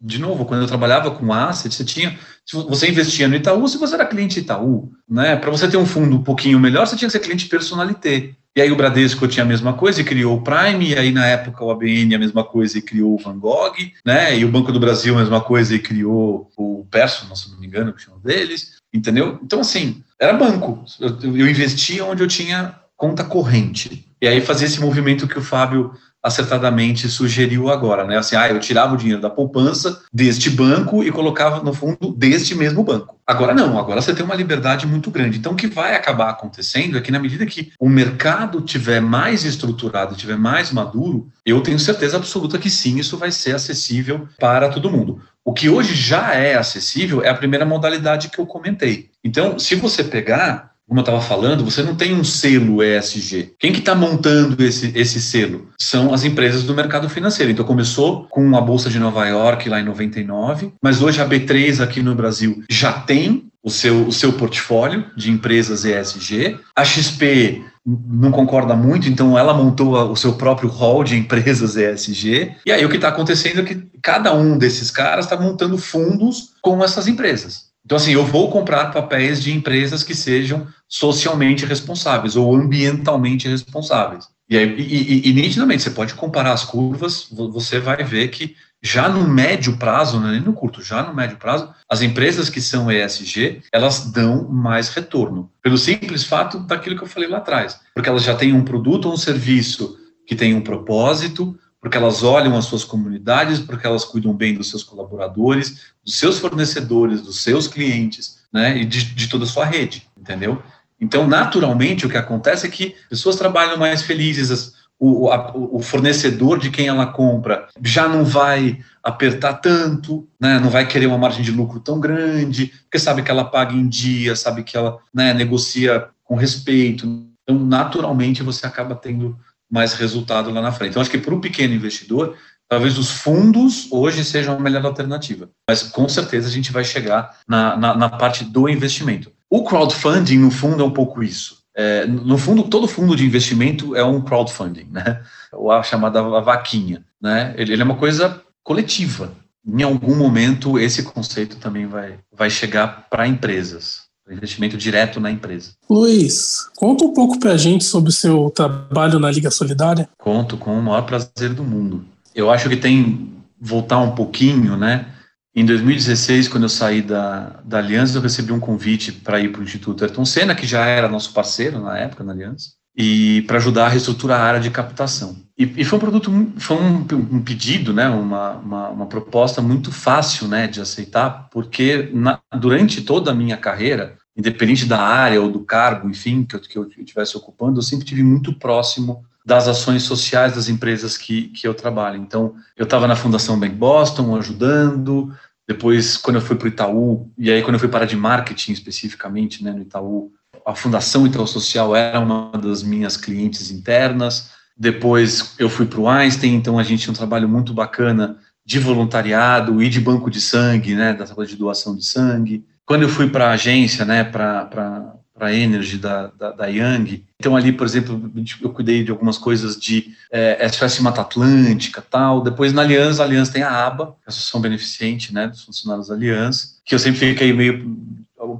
de novo, quando eu trabalhava com asset, você tinha, você investia no Itaú se você era cliente Itaú, né? Para você ter um fundo um pouquinho melhor, você tinha que ser cliente personalité. E aí o Bradesco tinha a mesma coisa e criou o Prime, e aí na época o ABN a mesma coisa e criou o Van Gogh, né? E o Banco do Brasil a mesma coisa e criou o Perso, se não me engano, que chama deles, entendeu? Então assim, era banco. Eu, eu investia onde eu tinha conta corrente. E aí fazia esse movimento que o Fábio acertadamente sugeriu agora, né? Assim, ah, eu tirava o dinheiro da poupança deste banco e colocava no fundo deste mesmo banco. Agora não, agora você tem uma liberdade muito grande. Então, o que vai acabar acontecendo é que, na medida que o mercado tiver mais estruturado, tiver mais maduro, eu tenho certeza absoluta que sim, isso vai ser acessível para todo mundo. O que hoje já é acessível é a primeira modalidade que eu comentei. Então, se você pegar como eu estava falando, você não tem um selo ESG. Quem que está montando esse, esse selo? São as empresas do mercado financeiro. Então começou com a Bolsa de Nova York lá em 99, mas hoje a B3 aqui no Brasil já tem o seu, o seu portfólio de empresas ESG. A XP não concorda muito, então ela montou o seu próprio hall de empresas ESG. E aí o que está acontecendo é que cada um desses caras está montando fundos com essas empresas. Então, assim, eu vou comprar papéis de empresas que sejam socialmente responsáveis ou ambientalmente responsáveis. E, aí, e, e, e, nitidamente, você pode comparar as curvas, você vai ver que já no médio prazo, não é nem no curto, já no médio prazo, as empresas que são ESG, elas dão mais retorno. Pelo simples fato daquilo que eu falei lá atrás. Porque elas já têm um produto ou um serviço que tem um propósito, porque elas olham as suas comunidades, porque elas cuidam bem dos seus colaboradores, dos seus fornecedores, dos seus clientes, né, e de, de toda a sua rede, entendeu? Então, naturalmente, o que acontece é que pessoas trabalham mais felizes, o, a, o fornecedor de quem ela compra já não vai apertar tanto, né, não vai querer uma margem de lucro tão grande, porque sabe que ela paga em dia, sabe que ela né, negocia com respeito. Então, naturalmente, você acaba tendo mais resultado lá na frente. Então, acho que para o pequeno investidor, talvez os fundos hoje sejam a melhor alternativa. Mas com certeza a gente vai chegar na, na, na parte do investimento. O crowdfunding, no fundo, é um pouco isso. É, no fundo, todo fundo de investimento é um crowdfunding, né? Ou a chamada vaquinha, né? Ele, ele é uma coisa coletiva. Em algum momento, esse conceito também vai, vai chegar para empresas investimento direto na empresa. Luiz, conta um pouco para a gente sobre o seu trabalho na Liga Solidária. Conto com o maior prazer do mundo. Eu acho que tem voltar um pouquinho, né? Em 2016, quando eu saí da, da Aliança, eu recebi um convite para ir para o Instituto Ayrton Senna, que já era nosso parceiro na época na Aliança, e para ajudar a reestruturar a área de captação. E, e foi um produto, foi um, um pedido, né, uma, uma, uma, proposta muito fácil né, de aceitar, porque na, durante toda a minha carreira, independente da área ou do cargo, enfim, que eu, que eu estivesse ocupando, eu sempre tive muito próximo das ações sociais das empresas que, que eu trabalho. Então, eu estava na Fundação Bank Boston ajudando, depois, quando eu fui para o Itaú, e aí quando eu fui para de marketing especificamente, né, no Itaú, a Fundação Itaú Social era uma das minhas clientes internas. Depois eu fui para o Einstein, então a gente tinha um trabalho muito bacana de voluntariado e de banco de sangue, né, da de doação de sangue. Quando eu fui para a agência, né, para a Energy da, da, da, Young, então ali, por exemplo, eu cuidei de algumas coisas de é, SOS Mata Atlântica tal. Depois na Aliança, a Aliança tem a ABA, a Associação Beneficente, né, dos funcionários da Aliança, que eu sempre fiquei meio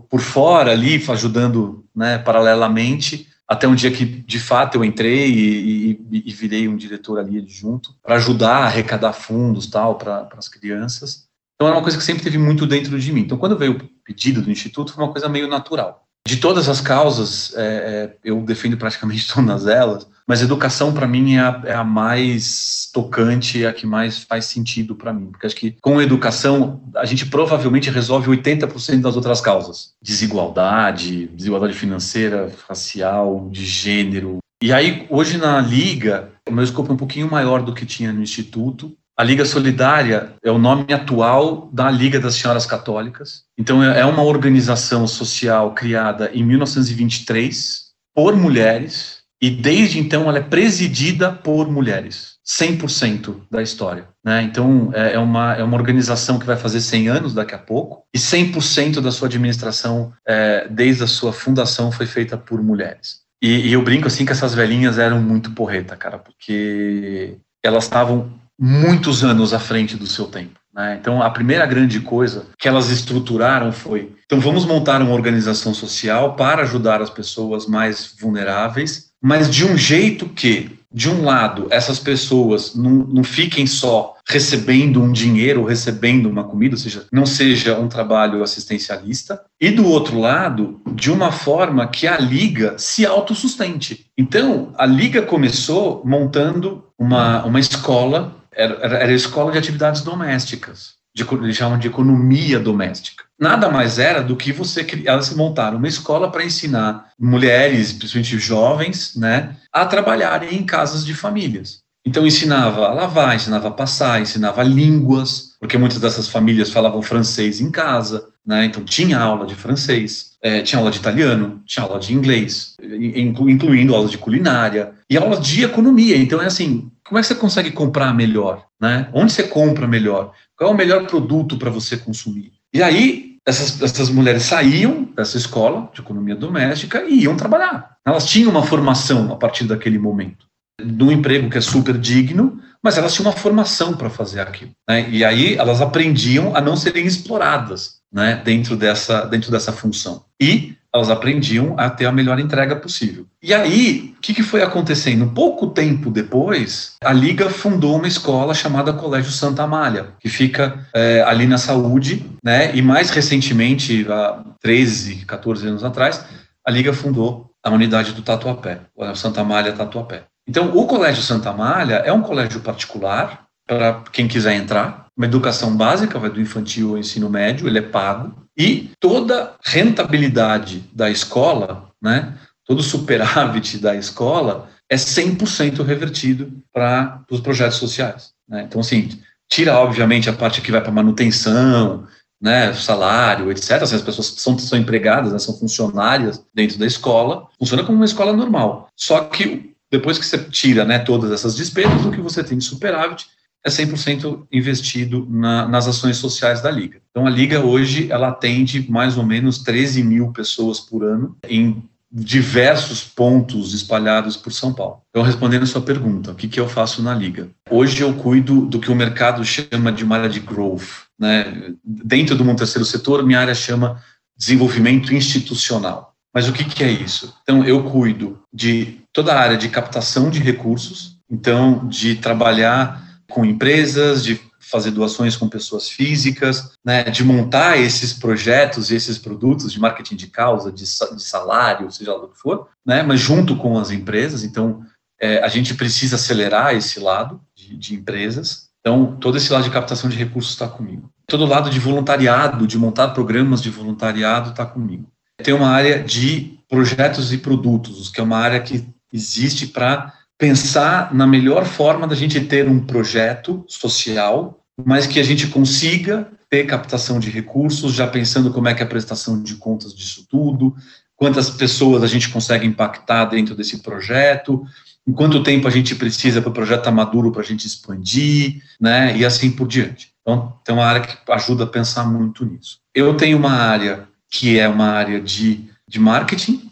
por fora ali, ajudando, né, paralelamente, até um dia que de fato eu entrei e, e, e virei um diretor ali adjunto para ajudar a arrecadar fundos tal para as crianças. Então era uma coisa que sempre teve muito dentro de mim. Então quando veio o pedido do instituto foi uma coisa meio natural. De todas as causas, é, é eu defendo praticamente todas elas, mas educação para mim é a, é a, mais tocante, é a que mais faz sentido para mim, porque acho que com educação a gente provavelmente resolve 80% das outras causas: desigualdade, desigualdade financeira, racial, de gênero. E aí hoje na liga o meu escopo é um pouquinho maior do que tinha no instituto, a Liga Solidária é o nome atual da Liga das Senhoras Católicas. Então, é, é uma organização social criada em 1923 por mulheres e desde então ela é presidida por mulheres. 100% da história. Né? Então, é, é uma, é uma organização que vai fazer 100 anos daqui a pouco, e 100% da sua administração, é, desde a sua fundação, foi feita por mulheres. E, e, eu brinco assim que essas velhinhas eram muito porreta, cara, porque elas estavam muitos anos à frente do seu tempo. Né? Então, a primeira grande coisa que elas estruturaram foi: então, vamos montar uma organização social para ajudar as pessoas mais vulneráveis, mas de um jeito que, de um lado, essas pessoas não, não fiquem só recebendo um dinheiro, recebendo uma comida, ou seja, não seja um trabalho assistencialista, e do outro lado, de uma forma que a liga se autossustente. Então, a liga começou montando uma, uma escola era, era escola de atividades domésticas, de, eles chamam de economia doméstica. Nada mais era do que você elas montaram uma escola para ensinar mulheres, principalmente jovens, né, a trabalharem em casas de famílias. Então ensinava a lavar, ensinava a passar, ensinava línguas, porque muitas dessas famílias falavam francês em casa, né? Então tinha aula de francês, é, tinha aula de italiano, tinha aula de inglês, inclu, incluindo aulas de culinária e aulas de economia. Então é assim, como é que você consegue comprar melhor, né? Onde você compra melhor? Qual é o melhor produto para você consumir? E aí essas, essas mulheres saíam dessa escola de economia doméstica e iam trabalhar. Elas tinham uma formação a partir daquele momento, num emprego que é super digno, mas elas tinham uma formação para fazer aquilo. Né? E aí elas aprendiam a não serem exploradas né, dentro, dessa, dentro dessa função. E elas aprendiam a ter a melhor entrega possível. E aí, o que, que foi acontecendo? Pouco tempo depois, a Liga fundou uma escola chamada Colégio Santa Amália, que fica é, ali na saúde, né? E mais recentemente, há 13, 14 anos atrás, a Liga fundou a unidade do Tatuapé, o Santa Amália Tatuapé. Então, o Colégio Santa Amália é um colégio particular para quem quiser entrar, uma educação básica, vai do infantil ao ensino médio, ele é pago, e toda rentabilidade da escola, né, todo superávit da escola é 100% revertido para os projetos sociais. Né? Então, assim, tira, obviamente, a parte que vai para manutenção, né, salário, etc. Assim, as pessoas são, são empregadas, né, são funcionárias dentro da escola, funciona como uma escola normal. Só que depois que você tira né, todas essas despesas, o que você tem de superávit é 100% investido na, nas ações sociais da Liga. Então, a Liga hoje, ela atende mais ou menos 13 mil pessoas por ano em diversos pontos espalhados por São Paulo. Então, respondendo a sua pergunta, o que, que eu faço na Liga? Hoje eu cuido do que o mercado chama de área de growth. Né? Dentro do mundo terceiro setor, minha área chama desenvolvimento institucional. Mas o que, que é isso? Então, eu cuido de toda a área de captação de recursos, então, de trabalhar com empresas, de fazer doações com pessoas físicas, né, de montar esses projetos e esses produtos de marketing de causa, de, de salário, seja lá o que for, né, mas junto com as empresas. Então, é, a gente precisa acelerar esse lado de, de empresas. Então, todo esse lado de captação de recursos está comigo. Todo lado de voluntariado, de montar programas de voluntariado, está comigo. Tem uma área de projetos e produtos, que é uma área que existe para pensar na melhor forma da gente ter um projeto social, mas que a gente consiga ter captação de recursos, já pensando como é que é a prestação de contas disso tudo, quantas pessoas a gente consegue impactar dentro desse projeto, em quanto tempo a gente precisa para o projeto estar maduro para a gente expandir, né, e assim por diante. Então, tem uma área que ajuda a pensar muito nisso. Eu tenho uma área que é uma área de, de marketing,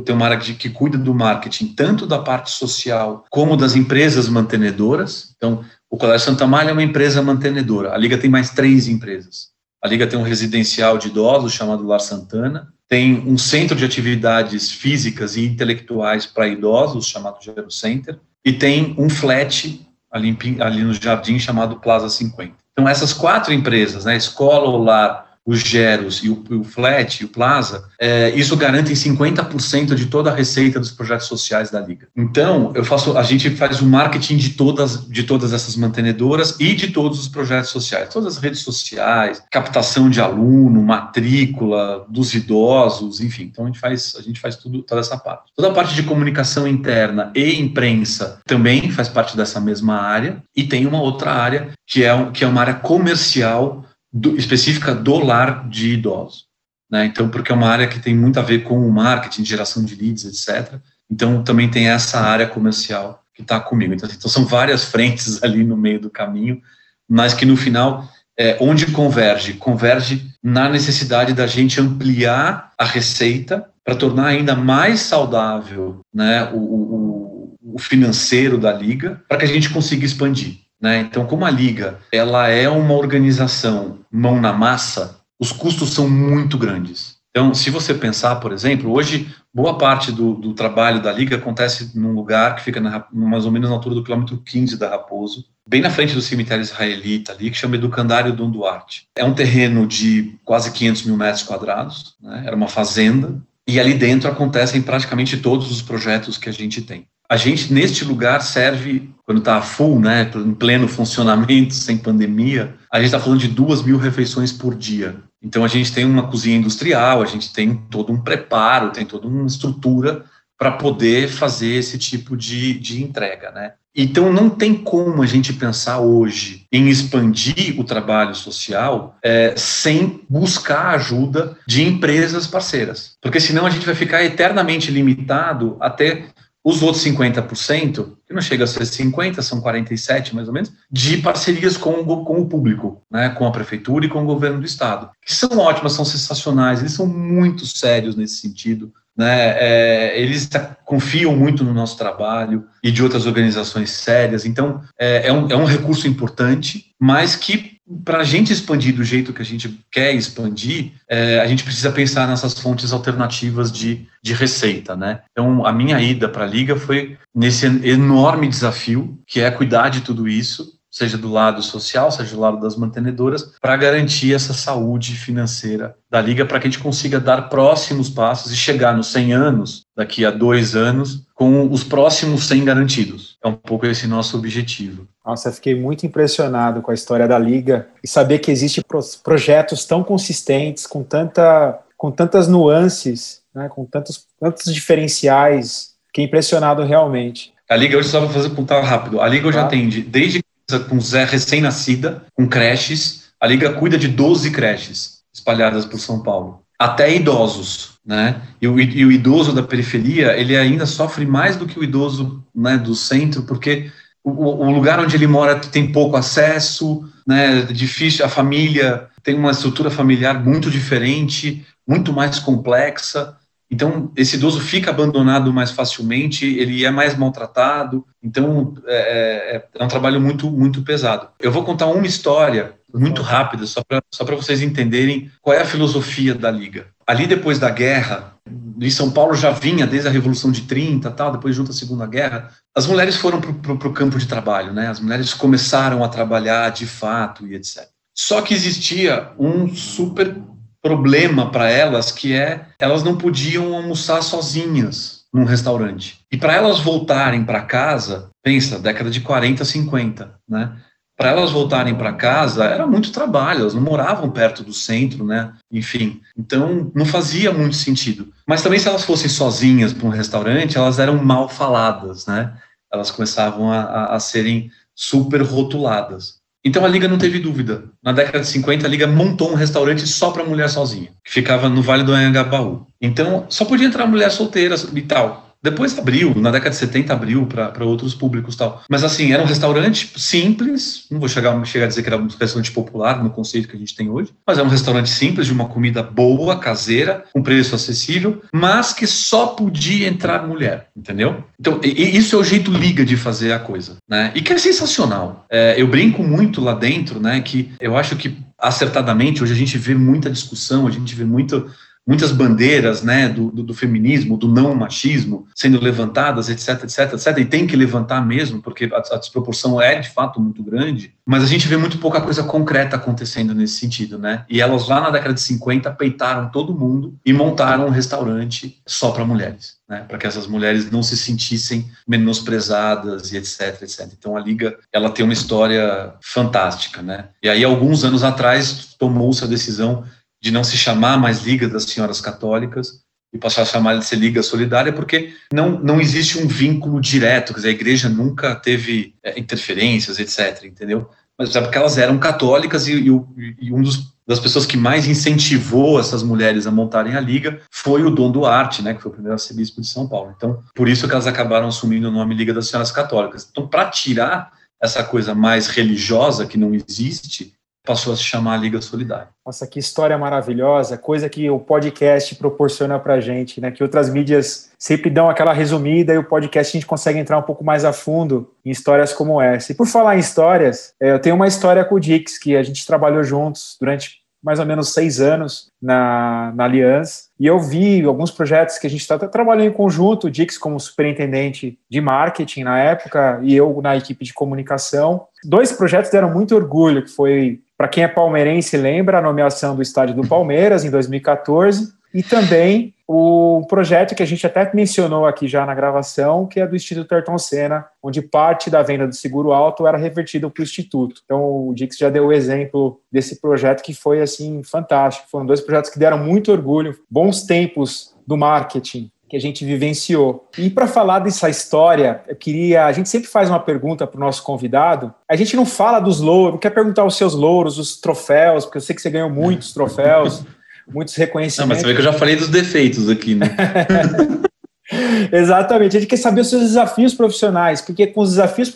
tem uma área que, que cuida do marketing, tanto da parte social como das empresas mantenedoras. Então, o Colégio Santa Malha é uma empresa mantenedora. A Liga tem mais três empresas. A Liga tem um residencial de idosos chamado Lar Santana, tem um centro de atividades físicas e intelectuais para idosos chamado Gero Center, e tem um flat ali, ali no jardim chamado Plaza 50. Então, essas quatro empresas, né, escola, o lar, os Geros e o, o Flat e o Plaza, é, isso garantem 50% de toda a receita dos projetos sociais da Liga. Então, eu faço, a gente faz o marketing de todas, de todas essas mantenedoras e de todos os projetos sociais, todas as redes sociais, captação de aluno, matrícula dos idosos, enfim. Então, a gente faz, a gente faz tudo, toda essa parte. Toda a parte de comunicação interna e imprensa também faz parte dessa mesma área e tem uma outra área que é, que é uma área comercial do, específica do lar de idosos. Né? Então, porque é uma área que tem muito a ver com o marketing, geração de leads, etc. Então, também tem essa área comercial que está comigo. Então, então, são várias frentes ali no meio do caminho, mas que no final, é, onde converge? Converge na necessidade da gente ampliar a receita para tornar ainda mais saudável né, o, o, o financeiro da liga, para que a gente consiga expandir. Né? Então, como a liga ela é uma organização mão na massa, os custos são muito grandes. Então, se você pensar, por exemplo, hoje boa parte do, do trabalho da liga acontece num lugar que fica na, mais ou menos na altura do quilômetro 15 da Raposo, bem na frente do cemitério israelita ali, que chama Educandário Dom Duarte. É um terreno de quase 500 mil metros quadrados, né? era uma fazenda, e ali dentro acontecem praticamente todos os projetos que a gente tem a gente neste lugar serve, quando está full, né, em pleno funcionamento, sem pandemia, a gente está falando de duas mil refeições por dia. Então a gente tem uma cozinha industrial, a gente tem todo um preparo, tem toda uma estrutura para poder fazer esse tipo de, de entrega, né? Então, não tem como a gente pensar hoje em expandir o trabalho social é, sem buscar ajuda de empresas parceiras, porque senão a gente vai ficar eternamente limitado até os outros 50%, que não chega a ser 50, são 47 mais ou menos, de parcerias com o, com o público, né, com a prefeitura e com o governo do estado, que são ótimas, são sensacionais, eles são muito sérios nesse sentido, né, é, eles confiam muito no nosso trabalho e de outras organizações sérias, então é, é, um, é um recurso importante, mas que para a gente expandir do jeito que a gente quer expandir, é, a gente precisa pensar nessas fontes alternativas de, de receita, né? Então, a minha ida para a Liga foi nesse enorme desafio, que é cuidar de tudo isso, seja do lado social, seja do lado das mantenedoras, para garantir essa saúde financeira da Liga, para que a gente consiga dar próximos passos e chegar nos 100 anos, daqui a dois anos, com os próximos 100 garantidos. É um pouco esse nosso objetivo. Nossa, fiquei muito impressionado com a história da Liga e saber que existem projetos tão consistentes, com, tanta, com tantas nuances, né, com tantos, tantos diferenciais. Fiquei impressionado realmente. A Liga, hoje, só para fazer contar rápido, a Liga hoje ah. atende desde com Zé recém-nascida, com creches. A Liga cuida de 12 creches espalhadas por São Paulo, até idosos, né? E o, e o idoso da periferia, ele ainda sofre mais do que o idoso né, do centro, porque o, o, lugar onde ele mora tem pouco acesso, né? Difícil, a família tem uma estrutura familiar muito diferente, muito mais complexa. Então, esse idoso fica abandonado mais facilmente, ele é mais maltratado. Então, é, é, é um trabalho muito, muito pesado. Eu vou contar uma história muito rápida, só para só vocês entenderem qual é a filosofia da Liga. Ali, depois da guerra, em São Paulo já vinha desde a Revolução de 30, tal, depois junto à Segunda Guerra, as mulheres foram para o campo de trabalho, né? As mulheres começaram a trabalhar de fato e etc. Só que existia um super problema para elas, que é elas não podiam almoçar sozinhas num restaurante. E para elas voltarem para casa, pensa, década de 40, 50, né? Para elas voltarem para casa era muito trabalho, elas não moravam perto do centro, né? Enfim, então não fazia muito sentido. Mas também se elas fossem sozinhas para um restaurante, elas eram mal faladas, né? Elas começavam a, a, a serem super rotuladas. Então a Liga não teve dúvida. Na década de 50, a Liga montou um restaurante só para mulher sozinha, que ficava no Vale do Anhangabaú. Então só podia entrar mulher solteira e tal. Depois abriu, na década de 70 abriu para outros públicos tal. Mas assim, era um restaurante simples, não vou chegar, chegar a dizer que era um restaurante popular no conceito que a gente tem hoje, mas era um restaurante simples, de uma comida boa, caseira, com preço acessível, mas que só podia entrar mulher, entendeu? Então, e, isso é o jeito liga de fazer a coisa, né? E que é sensacional. É, eu brinco muito lá dentro, né, que eu acho que acertadamente, hoje a gente vê muita discussão, a gente vê muito muitas bandeiras né, do, do, do, feminismo, do não machismo sendo levantadas, etc, etc, etc, e tem que levantar mesmo, porque a, a, desproporção é de fato muito grande, mas a gente vê muito pouca coisa concreta acontecendo nesse sentido, né? E elas lá na década de 50 peitaram todo mundo e montaram um restaurante só para mulheres. Né, para que essas mulheres não se sentissem menosprezadas e etc, etc. Então a liga ela tem uma história fantástica, né? E aí alguns anos atrás tomou-se a decisão de não se chamar mais Liga das Senhoras Católicas e passar a chamar de ser Liga Solidária, porque não, não existe um vínculo direto, quer dizer, a igreja nunca teve é, interferências, etc., entendeu? Mas é porque elas eram católicas e, e, e um dos das pessoas que mais incentivou essas mulheres a montarem a liga foi o Dom Duarte, né, que foi o primeiro arcebispo de São Paulo. Então, por isso que elas acabaram assumindo o nome Liga das Senhoras Católicas. Então, para tirar essa coisa mais religiosa que não existe, passou a se chamar Liga Solidária. Nossa, que história maravilhosa, coisa que o podcast proporciona para gente, né? Que outras mídias sempre dão aquela resumida e o podcast a gente consegue entrar um pouco mais a fundo em histórias como essa. E por falar em histórias, é, eu tenho uma história com o Dix que a gente trabalhou juntos durante mais ou menos seis anos na, na Aliança. E eu vi alguns projetos que a gente está trabalhando em conjunto, o Dix como superintendente de marketing na época e eu na equipe de comunicação. Dois projetos deram muito orgulho, que foi para quem é palmeirense, lembra a nomeação do estádio do Palmeiras em 2014 e também o projeto que a gente até mencionou aqui já na gravação, que é do Instituto Ayrton Senna, onde parte da venda do seguro alto era revertida para o Instituto. Então o Dix já deu o exemplo desse projeto que foi assim fantástico. Foram dois projetos que deram muito orgulho, bons tempos do marketing que a gente vivenciou. E para falar dessa história, eu queria. A gente sempre faz uma pergunta para o nosso convidado. A gente não fala dos louros, quer perguntar os seus louros, os troféus, porque eu sei que você ganhou muitos troféus, muitos reconhecimentos. Não, mas você vê que eu já falei dos defeitos aqui, né? Exatamente, a gente quer saber os seus desafios profissionais, porque com os desafios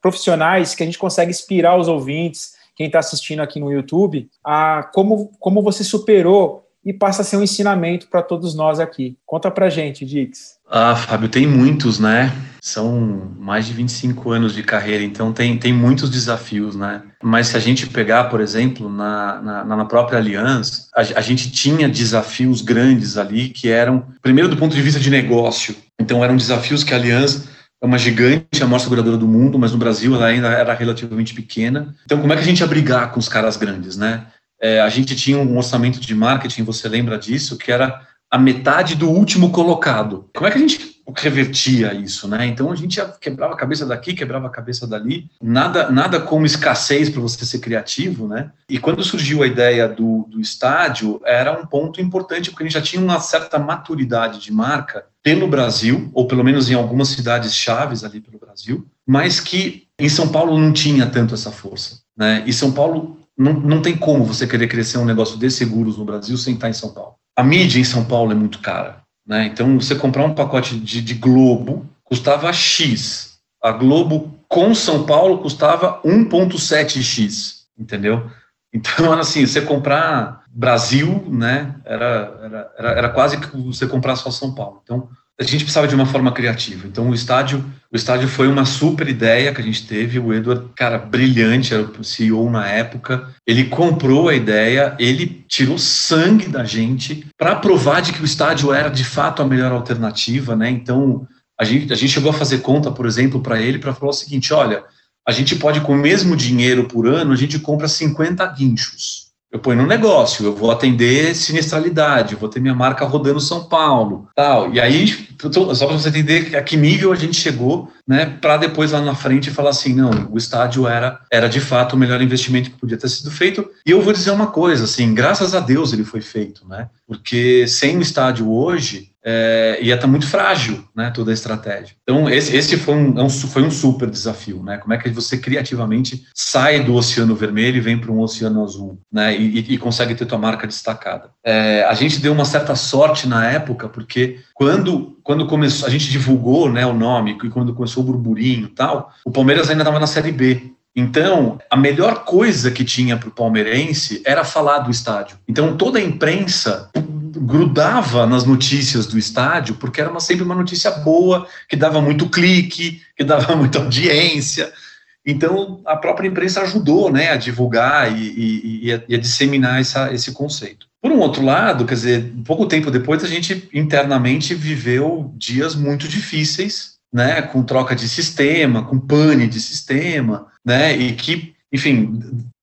profissionais que a gente consegue inspirar os ouvintes, quem está assistindo aqui no YouTube, a como, como você superou e passa a ser um ensinamento para todos nós aqui. Conta para gente, Dix. Ah, Fábio, tem muitos, né? São mais de 25 anos de carreira, então tem, tem muitos desafios, né? Mas se a gente pegar, por exemplo, na, na, na própria Aliança, a, a, gente tinha desafios grandes ali que eram, primeiro, do ponto de vista de negócio. Então, eram desafios que a Aliança é uma gigante, a maior seguradora do mundo, mas no Brasil ela ainda era relativamente pequena. Então, como é que a gente ia brigar com os caras grandes, né? É, a gente tinha um orçamento de marketing, você lembra disso, que era a metade do último colocado. Como é que a gente revertia isso, né? Então a gente quebrava a cabeça daqui, quebrava a cabeça dali. Nada, nada como escassez para você ser criativo, né? E quando surgiu a ideia do, do estádio, era um ponto importante porque a gente já tinha uma certa maturidade de marca pelo Brasil, ou pelo menos em algumas cidades chaves ali pelo Brasil, mas que em São Paulo não tinha tanto essa força, né? E São Paulo não, não tem como você querer crescer um negócio de seguros no Brasil sem estar em São Paulo. A mídia em São Paulo é muito cara. Né? Então, você comprar um pacote de, de Globo custava X. A Globo com São Paulo custava 1,7x, entendeu? Então, assim, você comprar Brasil, né, era, era, era, quase que você comprar só São Paulo. Então, a gente precisava de uma forma criativa. Então o estádio, o estádio foi uma super ideia que a gente teve. O Edward, cara, brilhante, era o CEO na época. Ele comprou a ideia, ele tirou sangue da gente para provar de que o estádio era de fato a melhor alternativa, né? Então a gente, a gente chegou a fazer conta, por exemplo, para ele para falar o seguinte: olha, a gente pode com o mesmo dinheiro por ano, a gente compra 50 guinchos eu ponho no negócio, eu vou atender sinistralidade, vou ter minha marca rodando São Paulo, tal. E aí, só para você entender a que nível a gente chegou, né, para depois lá na frente falar assim, não, o estádio era, era de fato o melhor investimento que podia ter sido feito. E eu vou dizer uma coisa, assim, graças a Deus ele foi feito, né? Porque sem o estádio hoje, é, ia estar tá muito frágil, né, toda a estratégia. Então, esse, esse foi, um, é foi um super desafio, né, como é que você criativamente sai do oceano vermelho e vem para um oceano azul, né, e, e, consegue ter tua marca destacada. É, a gente deu uma certa sorte na época, porque quando, quando começou, a gente divulgou, né, o nome, e quando começou o burburinho e tal, o Palmeiras ainda estava na Série B, então, a melhor coisa que tinha para o palmeirense era falar do estádio. Então, toda a imprensa grudava nas notícias do estádio, porque era uma, sempre uma notícia boa, que dava muito clique, que dava muita audiência. Então, a própria imprensa ajudou né, a divulgar e, e, e, a, e a, disseminar essa, esse conceito. Por um outro lado, quer dizer, pouco tempo depois, a gente internamente viveu dias muito difíceis, né, com troca de sistema, com pane de sistema, né, e que, enfim,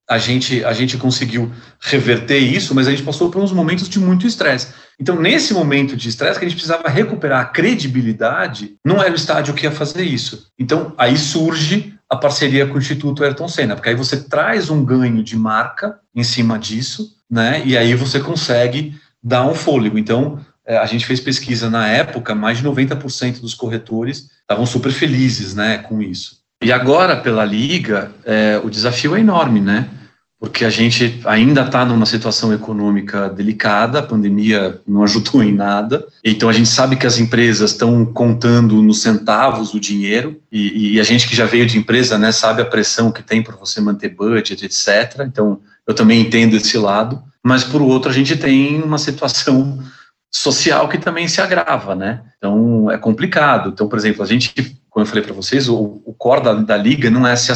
a gente, a gente conseguiu reverter isso, mas a gente passou por uns momentos de muito estresse. Então, nesse momento de estresse, que a gente precisava recuperar a credibilidade, não era o estádio que ia fazer isso. Então, aí surge a parceria com o Instituto Ayrton Senna, porque aí você traz um ganho de marca em cima disso, né? E aí você consegue dar um fôlego. Então, é, a gente fez pesquisa na época, mais de 90% dos corretores estavam super felizes, né, com isso. E agora, pela Liga, é, o desafio é enorme, né? Porque a gente ainda está numa situação econômica delicada, a pandemia não ajudou em nada. Então a gente sabe que as empresas estão contando nos centavos o dinheiro, e, e, a gente que já veio de empresa, né, sabe a pressão que tem para você manter budget, etc. Então eu também entendo esse lado. Mas por outro, a gente tem uma situação social que também se agrava, né? Então é complicado. Então, por exemplo, a gente como eu falei para vocês, o, o core da, da, liga não é ser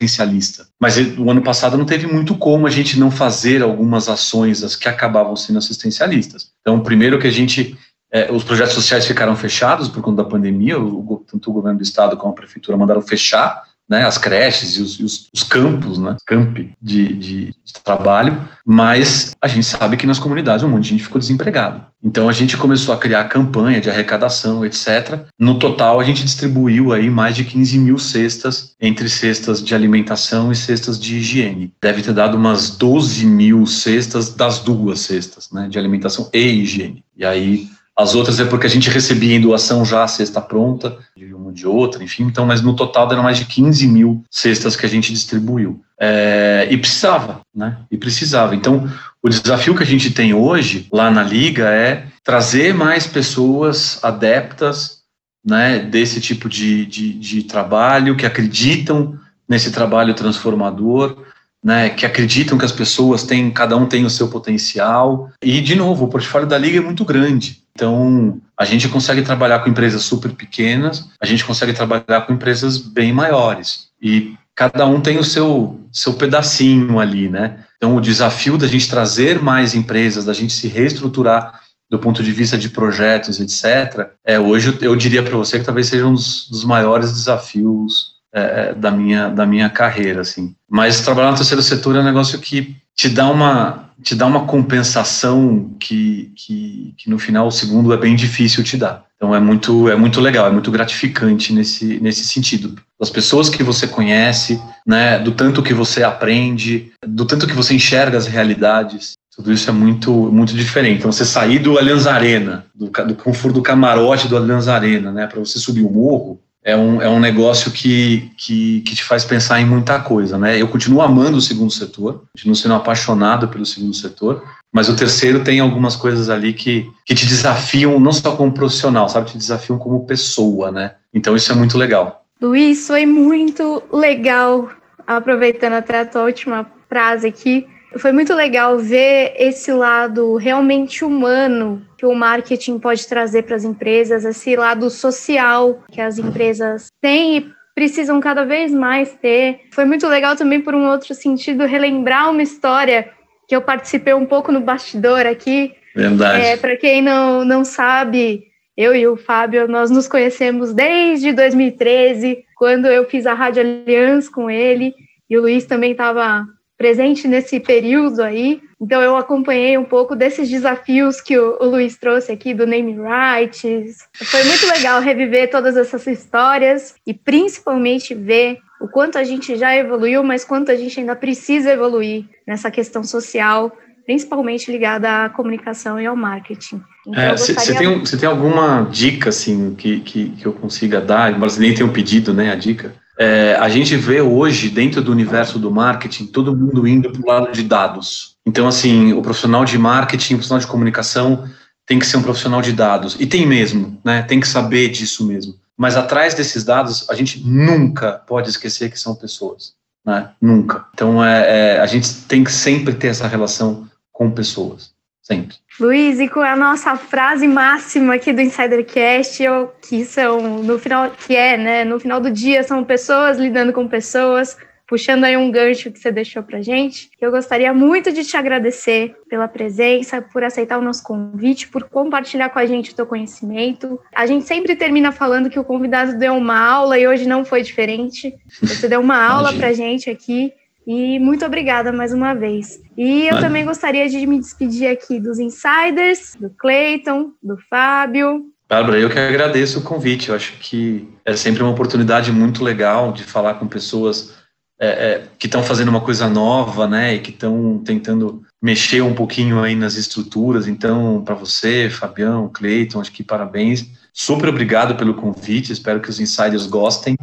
assistencialista. Mas o ano passado não teve muito como a gente não fazer algumas ações as que acabavam sendo assistencialistas. Então, primeiro que a gente é, os projetos sociais ficaram fechados por conta da pandemia, o, tanto o governo do estado como a prefeitura mandaram fechar né, as creches e os, os, os campos, né, campi de, de, de, trabalho, mas a gente sabe que nas comunidades um monte de gente ficou desempregado. Então a gente começou a criar campanha de arrecadação, etc. No total a gente distribuiu aí mais de 15 mil cestas entre cestas de alimentação e cestas de higiene. Deve ter dado umas 12 mil cestas das duas cestas, né, de alimentação e higiene. E aí As outras é porque a gente recebia em doação já a cesta pronta, de de outra, enfim. Então, mas no total deram mais de 15 mil cestas que a gente distribuiu. É, e precisava, né? E precisava. Então, o desafio que a gente tem hoje lá na Liga é trazer mais pessoas adeptas né, desse tipo de, de, de trabalho, que acreditam nesse trabalho transformador, né, que acreditam que as pessoas têm, cada um tem o seu potencial. E, de novo, o portfólio da Liga é muito grande. Então, a gente consegue trabalhar com empresas super pequenas, a gente consegue trabalhar com empresas bem maiores. E cada um tem o seu, seu pedacinho ali, né? Então, o desafio da gente trazer mais empresas, da gente se reestruturar do ponto de vista de projetos, etc., é, hoje eu diria para você que talvez seja um dos, dos maiores desafios é, é, da, minha, da minha carreira, assim. Mas trabalhar no terceiro setor é um negócio que te dá uma, te dá uma compensação que, que, que no final o segundo é bem difícil te dar. Então é muito, é muito legal, é muito gratificante nesse, nesse sentido. Das pessoas que você conhece, né, do tanto que você aprende, do tanto que você enxerga as realidades. Tudo isso é muito, muito diferente. Então, você sair do Allianz Arena, do, do conforto do camarote do Allianz Arena, né, para você subir o morro, é um, é um negócio que, que, que, te faz pensar em muita coisa, né? Eu continuo amando o segundo setor, continuo sendo apaixonado pelo segundo setor, mas o terceiro tem algumas coisas ali que, que te desafiam, não só como profissional, sabe? Te desafiam como pessoa, né? Então isso é muito legal. Luiz, foi muito legal, aproveitando até a tua última frase aqui, foi muito legal ver esse lado realmente humano que o marketing pode trazer para as empresas, esse lado social que as empresas têm e precisam cada vez mais ter. Foi muito legal também, por um outro sentido, relembrar uma história que eu participei um pouco no bastidor aqui. Verdade. É, para quem não, não sabe, eu e o Fábio, nós nos conhecemos desde 2013, quando eu fiz a Rádio Aliança com ele, e o Luiz também estava presente nesse período aí. Então eu acompanhei um pouco desses desafios que o, o Luiz trouxe aqui do name rights. Foi muito legal reviver todas essas histórias e principalmente ver o quanto a gente já evoluiu, mas quanto a gente ainda precisa evoluir nessa questão social, principalmente ligada à comunicação e ao marketing. Você então, é, tem, tem alguma dica assim que, que, que eu consiga dar? Embora você nem tenha pedido né, a dica é, a gente vê hoje, dentro do universo do marketing, todo mundo indo para o lado de dados. Então, assim, o profissional de marketing, o profissional de comunicação tem que ser um profissional de dados. E tem mesmo, né? Tem que saber disso mesmo. Mas atrás desses dados, a gente nunca pode esquecer que são pessoas. Né? Nunca. Então, é, é, a gente tem que sempre ter essa relação com pessoas. Sempre. Luiz, e com a nossa frase máxima aqui do Insidercast, eu, que são, no final, que é, né, no final do dia, são pessoas lidando com pessoas, puxando aí um gancho que você deixou pra gente. Eu gostaria muito de te agradecer pela presença, por aceitar o nosso convite, por compartilhar com a gente o teu conhecimento. A gente sempre termina falando que o convidado deu uma aula e hoje não foi diferente. Você deu uma aula pra gente aqui. E muito obrigada mais uma vez. E eu também gostaria de me despedir aqui dos insiders, do Clayton, do Fábio. Bárbara, eu que agradeço o convite. Eu acho que é sempre uma oportunidade muito legal de falar com pessoas é, é, que estão fazendo uma coisa nova, né, e que estão tentando mexer um pouquinho aí nas estruturas. Então, para você, Fabião, Cleiton, acho que parabéns. Super obrigado pelo convite. Espero que os insiders gostem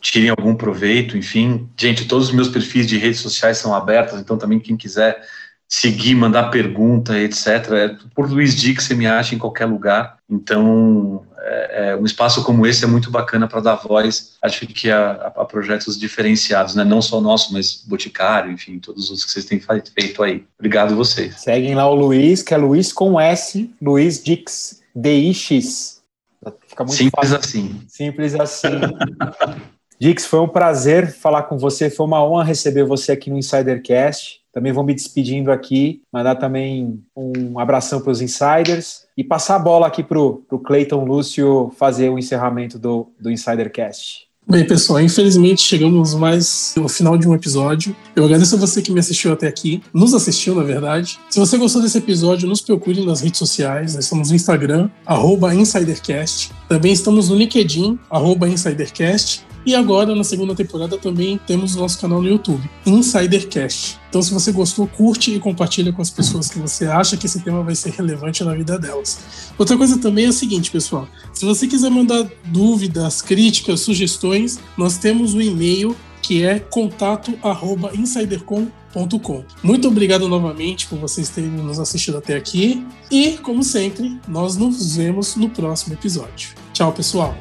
tirem algum proveito, enfim. Gente, todos os meus perfis de redes sociais são abertos, então também quem quiser seguir, mandar pergunta, etc. É por Luiz Di que você me acha em qualquer lugar. Então, é, é, um espaço como esse é muito bacana para dar voz, acho que a, a, projetos diferenciados, né? não só o nosso, mas Boticário, enfim, todos os outros que vocês têm feito aí. Obrigado vocês. Seguem lá o Luiz, que é Luiz com S, Luiz Dix, D-I-X. Fica muito Simples fácil. assim. Simples assim. Dix, foi um prazer falar com você, foi uma honra receber você aqui no Insidercast. Também vou me despedindo aqui, mandar também um abração para os insiders e passar a bola aqui para o Cleiton Lúcio fazer o encerramento do, do Insidercast. Bem, pessoal, infelizmente chegamos mais no final de um episódio. Eu agradeço a você que me assistiu até aqui, nos assistiu, na verdade. Se você gostou desse episódio, nos procure nas redes sociais. Nós estamos no Instagram, InsiderCast. Também estamos no LinkedIn, InsiderCast. E agora, na segunda temporada, também temos o nosso canal no YouTube, Insidercast. Então, se você gostou, curte e compartilha com as pessoas que você acha que esse tema vai ser relevante na vida delas. Outra coisa também é a seguinte, pessoal: se você quiser mandar dúvidas, críticas, sugestões, nós temos o e-mail que é contato@insidercom.com. Muito obrigado novamente por vocês terem nos assistido até aqui e, como sempre, nós nos vemos no próximo episódio. Tchau, pessoal.